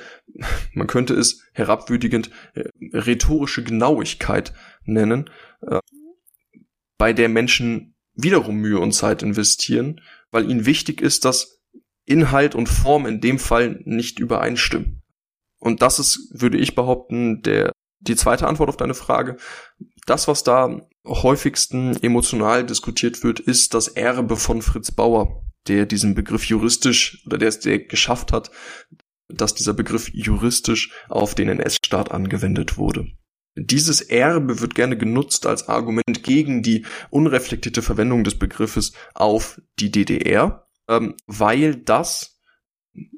man könnte es herabwürdigend, äh, rhetorische Genauigkeit nennen, äh, bei der Menschen wiederum Mühe und Zeit investieren, weil ihnen wichtig ist, dass Inhalt und Form in dem Fall nicht übereinstimmen. Und das ist, würde ich behaupten, der, die zweite Antwort auf deine Frage. Das, was da häufigsten emotional diskutiert wird, ist das Erbe von Fritz Bauer, der diesen Begriff juristisch oder der es der geschafft hat, dass dieser Begriff juristisch auf den NS-Staat angewendet wurde. Dieses Erbe wird gerne genutzt als Argument gegen die unreflektierte Verwendung des Begriffes auf die DDR, ähm, weil das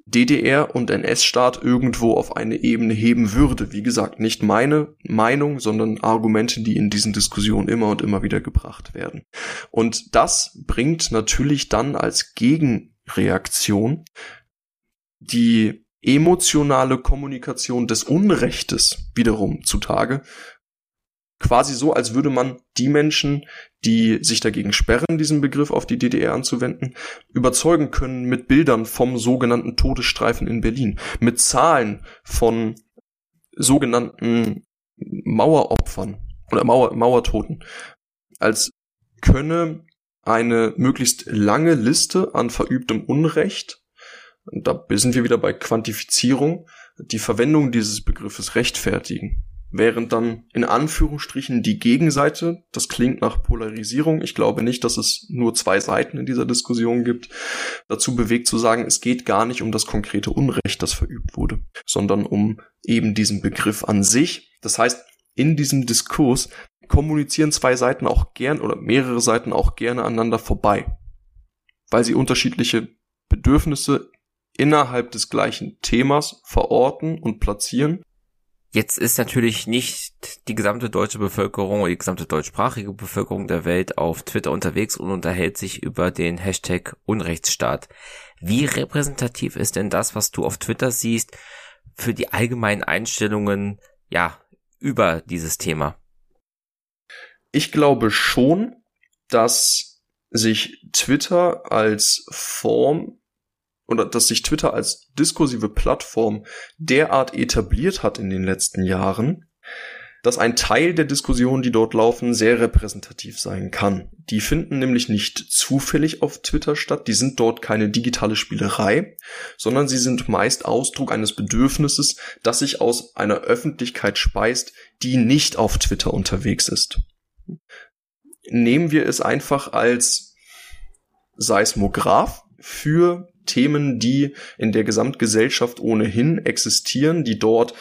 DDR und NS-Staat irgendwo auf eine Ebene heben würde. Wie gesagt, nicht meine Meinung, sondern Argumente, die in diesen Diskussionen immer und immer wieder gebracht werden. Und das bringt natürlich dann als Gegenreaktion die emotionale Kommunikation des Unrechtes wiederum zutage. Quasi so, als würde man die Menschen, die sich dagegen sperren, diesen Begriff auf die DDR anzuwenden, überzeugen können mit Bildern vom sogenannten Todesstreifen in Berlin, mit Zahlen von sogenannten Maueropfern oder Mauer, Mauertoten, als könne eine möglichst lange Liste an verübtem Unrecht und da sind wir wieder bei Quantifizierung, die Verwendung dieses Begriffes rechtfertigen. Während dann in Anführungsstrichen die Gegenseite, das klingt nach Polarisierung, ich glaube nicht, dass es nur zwei Seiten in dieser Diskussion gibt, dazu bewegt zu sagen, es geht gar nicht um das konkrete Unrecht, das verübt wurde, sondern um eben diesen Begriff an sich. Das heißt, in diesem Diskurs kommunizieren zwei Seiten auch gern oder mehrere Seiten auch gerne aneinander vorbei, weil sie unterschiedliche Bedürfnisse innerhalb des gleichen Themas verorten und platzieren. Jetzt ist natürlich nicht die gesamte deutsche Bevölkerung oder die gesamte deutschsprachige Bevölkerung der Welt auf Twitter unterwegs und unterhält sich über den Hashtag Unrechtsstaat. Wie repräsentativ ist denn das, was du auf Twitter siehst, für die allgemeinen Einstellungen, ja, über dieses Thema? Ich glaube schon, dass sich Twitter als Form oder dass sich Twitter als diskursive Plattform derart etabliert hat in den letzten Jahren, dass ein Teil der Diskussionen, die dort laufen, sehr repräsentativ sein kann. Die finden nämlich nicht zufällig auf Twitter statt, die sind dort keine digitale Spielerei, sondern sie sind meist Ausdruck eines Bedürfnisses, das sich aus einer Öffentlichkeit speist, die nicht auf Twitter unterwegs ist. Nehmen wir es einfach als Seismograph für Themen, die in der Gesamtgesellschaft ohnehin existieren, die dort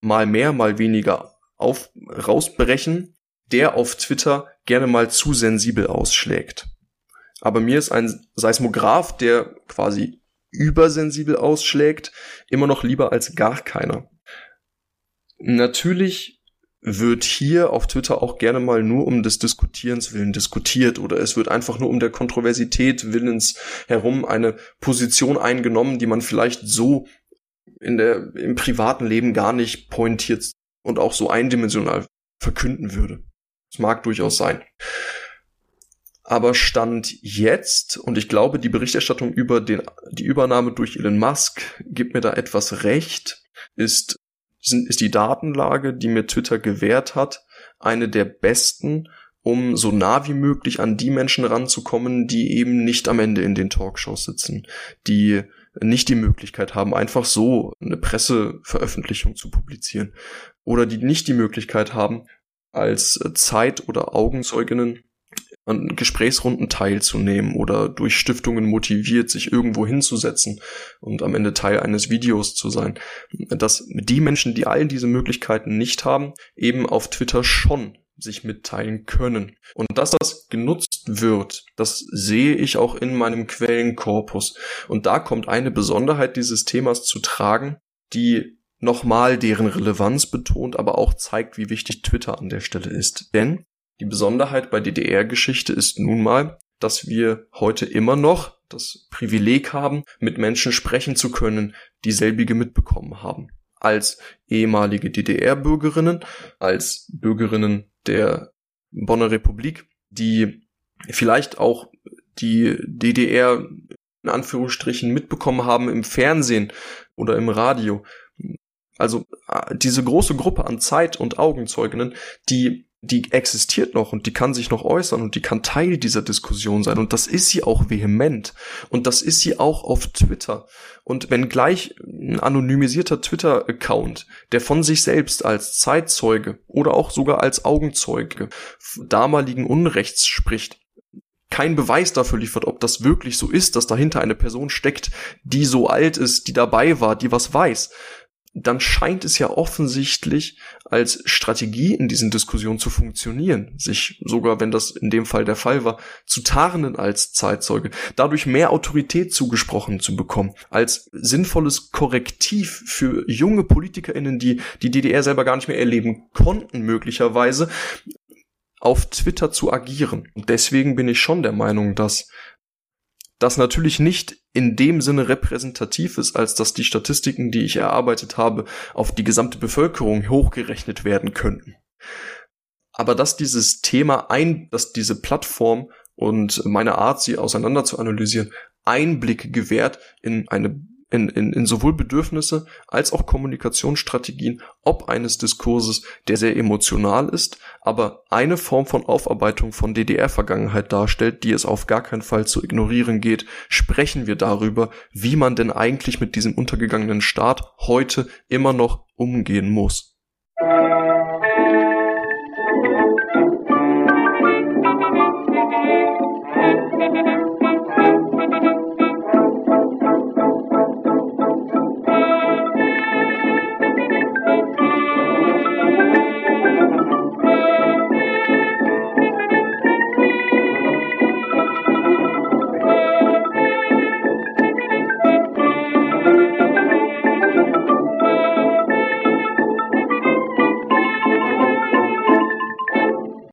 mal mehr, mal weniger auf, rausbrechen, der auf Twitter gerne mal zu sensibel ausschlägt. Aber mir ist ein Seismograph, der quasi übersensibel ausschlägt, immer noch lieber als gar keiner. Natürlich wird hier auf Twitter auch gerne mal nur um des Diskutierens willen diskutiert oder es wird einfach nur um der Kontroversität willens herum eine Position eingenommen, die man vielleicht so in der, im privaten Leben gar nicht pointiert und auch so eindimensional verkünden würde. Das mag durchaus sein. Aber Stand jetzt, und ich glaube, die Berichterstattung über den, die Übernahme durch Elon Musk gibt mir da etwas recht, ist sind, ist die Datenlage, die mir Twitter gewährt hat, eine der besten, um so nah wie möglich an die Menschen ranzukommen, die eben nicht am Ende in den Talkshows sitzen, die nicht die Möglichkeit haben, einfach so eine Presseveröffentlichung zu publizieren. Oder die nicht die Möglichkeit haben, als Zeit- oder Augenzeuginnen an Gesprächsrunden teilzunehmen oder durch Stiftungen motiviert, sich irgendwo hinzusetzen und am Ende Teil eines Videos zu sein. Dass die Menschen, die all diese Möglichkeiten nicht haben, eben auf Twitter schon sich mitteilen können. Und dass das genutzt wird, das sehe ich auch in meinem Quellenkorpus. Und da kommt eine Besonderheit dieses Themas zu tragen, die nochmal deren Relevanz betont, aber auch zeigt, wie wichtig Twitter an der Stelle ist. Denn die Besonderheit bei DDR-Geschichte ist nun mal, dass wir heute immer noch das Privileg haben, mit Menschen sprechen zu können, die selbige mitbekommen haben. Als ehemalige DDR-Bürgerinnen, als Bürgerinnen der Bonner Republik, die vielleicht auch die DDR in Anführungsstrichen mitbekommen haben im Fernsehen oder im Radio. Also äh, diese große Gruppe an Zeit- und Augenzeuginnen, die die existiert noch und die kann sich noch äußern und die kann Teil dieser Diskussion sein. Und das ist sie auch vehement. Und das ist sie auch auf Twitter. Und wenn gleich ein anonymisierter Twitter-Account, der von sich selbst als Zeitzeuge oder auch sogar als Augenzeuge damaligen Unrechts spricht, kein Beweis dafür liefert, ob das wirklich so ist, dass dahinter eine Person steckt, die so alt ist, die dabei war, die was weiß, dann scheint es ja offensichtlich als Strategie in diesen Diskussionen zu funktionieren, sich sogar, wenn das in dem Fall der Fall war, zu tarnen als Zeitzeuge, dadurch mehr Autorität zugesprochen zu bekommen, als sinnvolles Korrektiv für junge PolitikerInnen, die die DDR selber gar nicht mehr erleben konnten, möglicherweise, auf Twitter zu agieren. Und deswegen bin ich schon der Meinung, dass das natürlich nicht in dem Sinne repräsentativ ist, als dass die Statistiken, die ich erarbeitet habe, auf die gesamte Bevölkerung hochgerechnet werden könnten. Aber dass dieses Thema ein, dass diese Plattform und meine Art, sie auseinander zu analysieren, Einblick gewährt in eine in, in, in sowohl Bedürfnisse als auch Kommunikationsstrategien ob eines Diskurses, der sehr emotional ist, aber eine Form von Aufarbeitung von DDR-Vergangenheit darstellt, die es auf gar keinen Fall zu ignorieren geht, sprechen wir darüber, wie man denn eigentlich mit diesem untergegangenen Staat heute immer noch umgehen muss.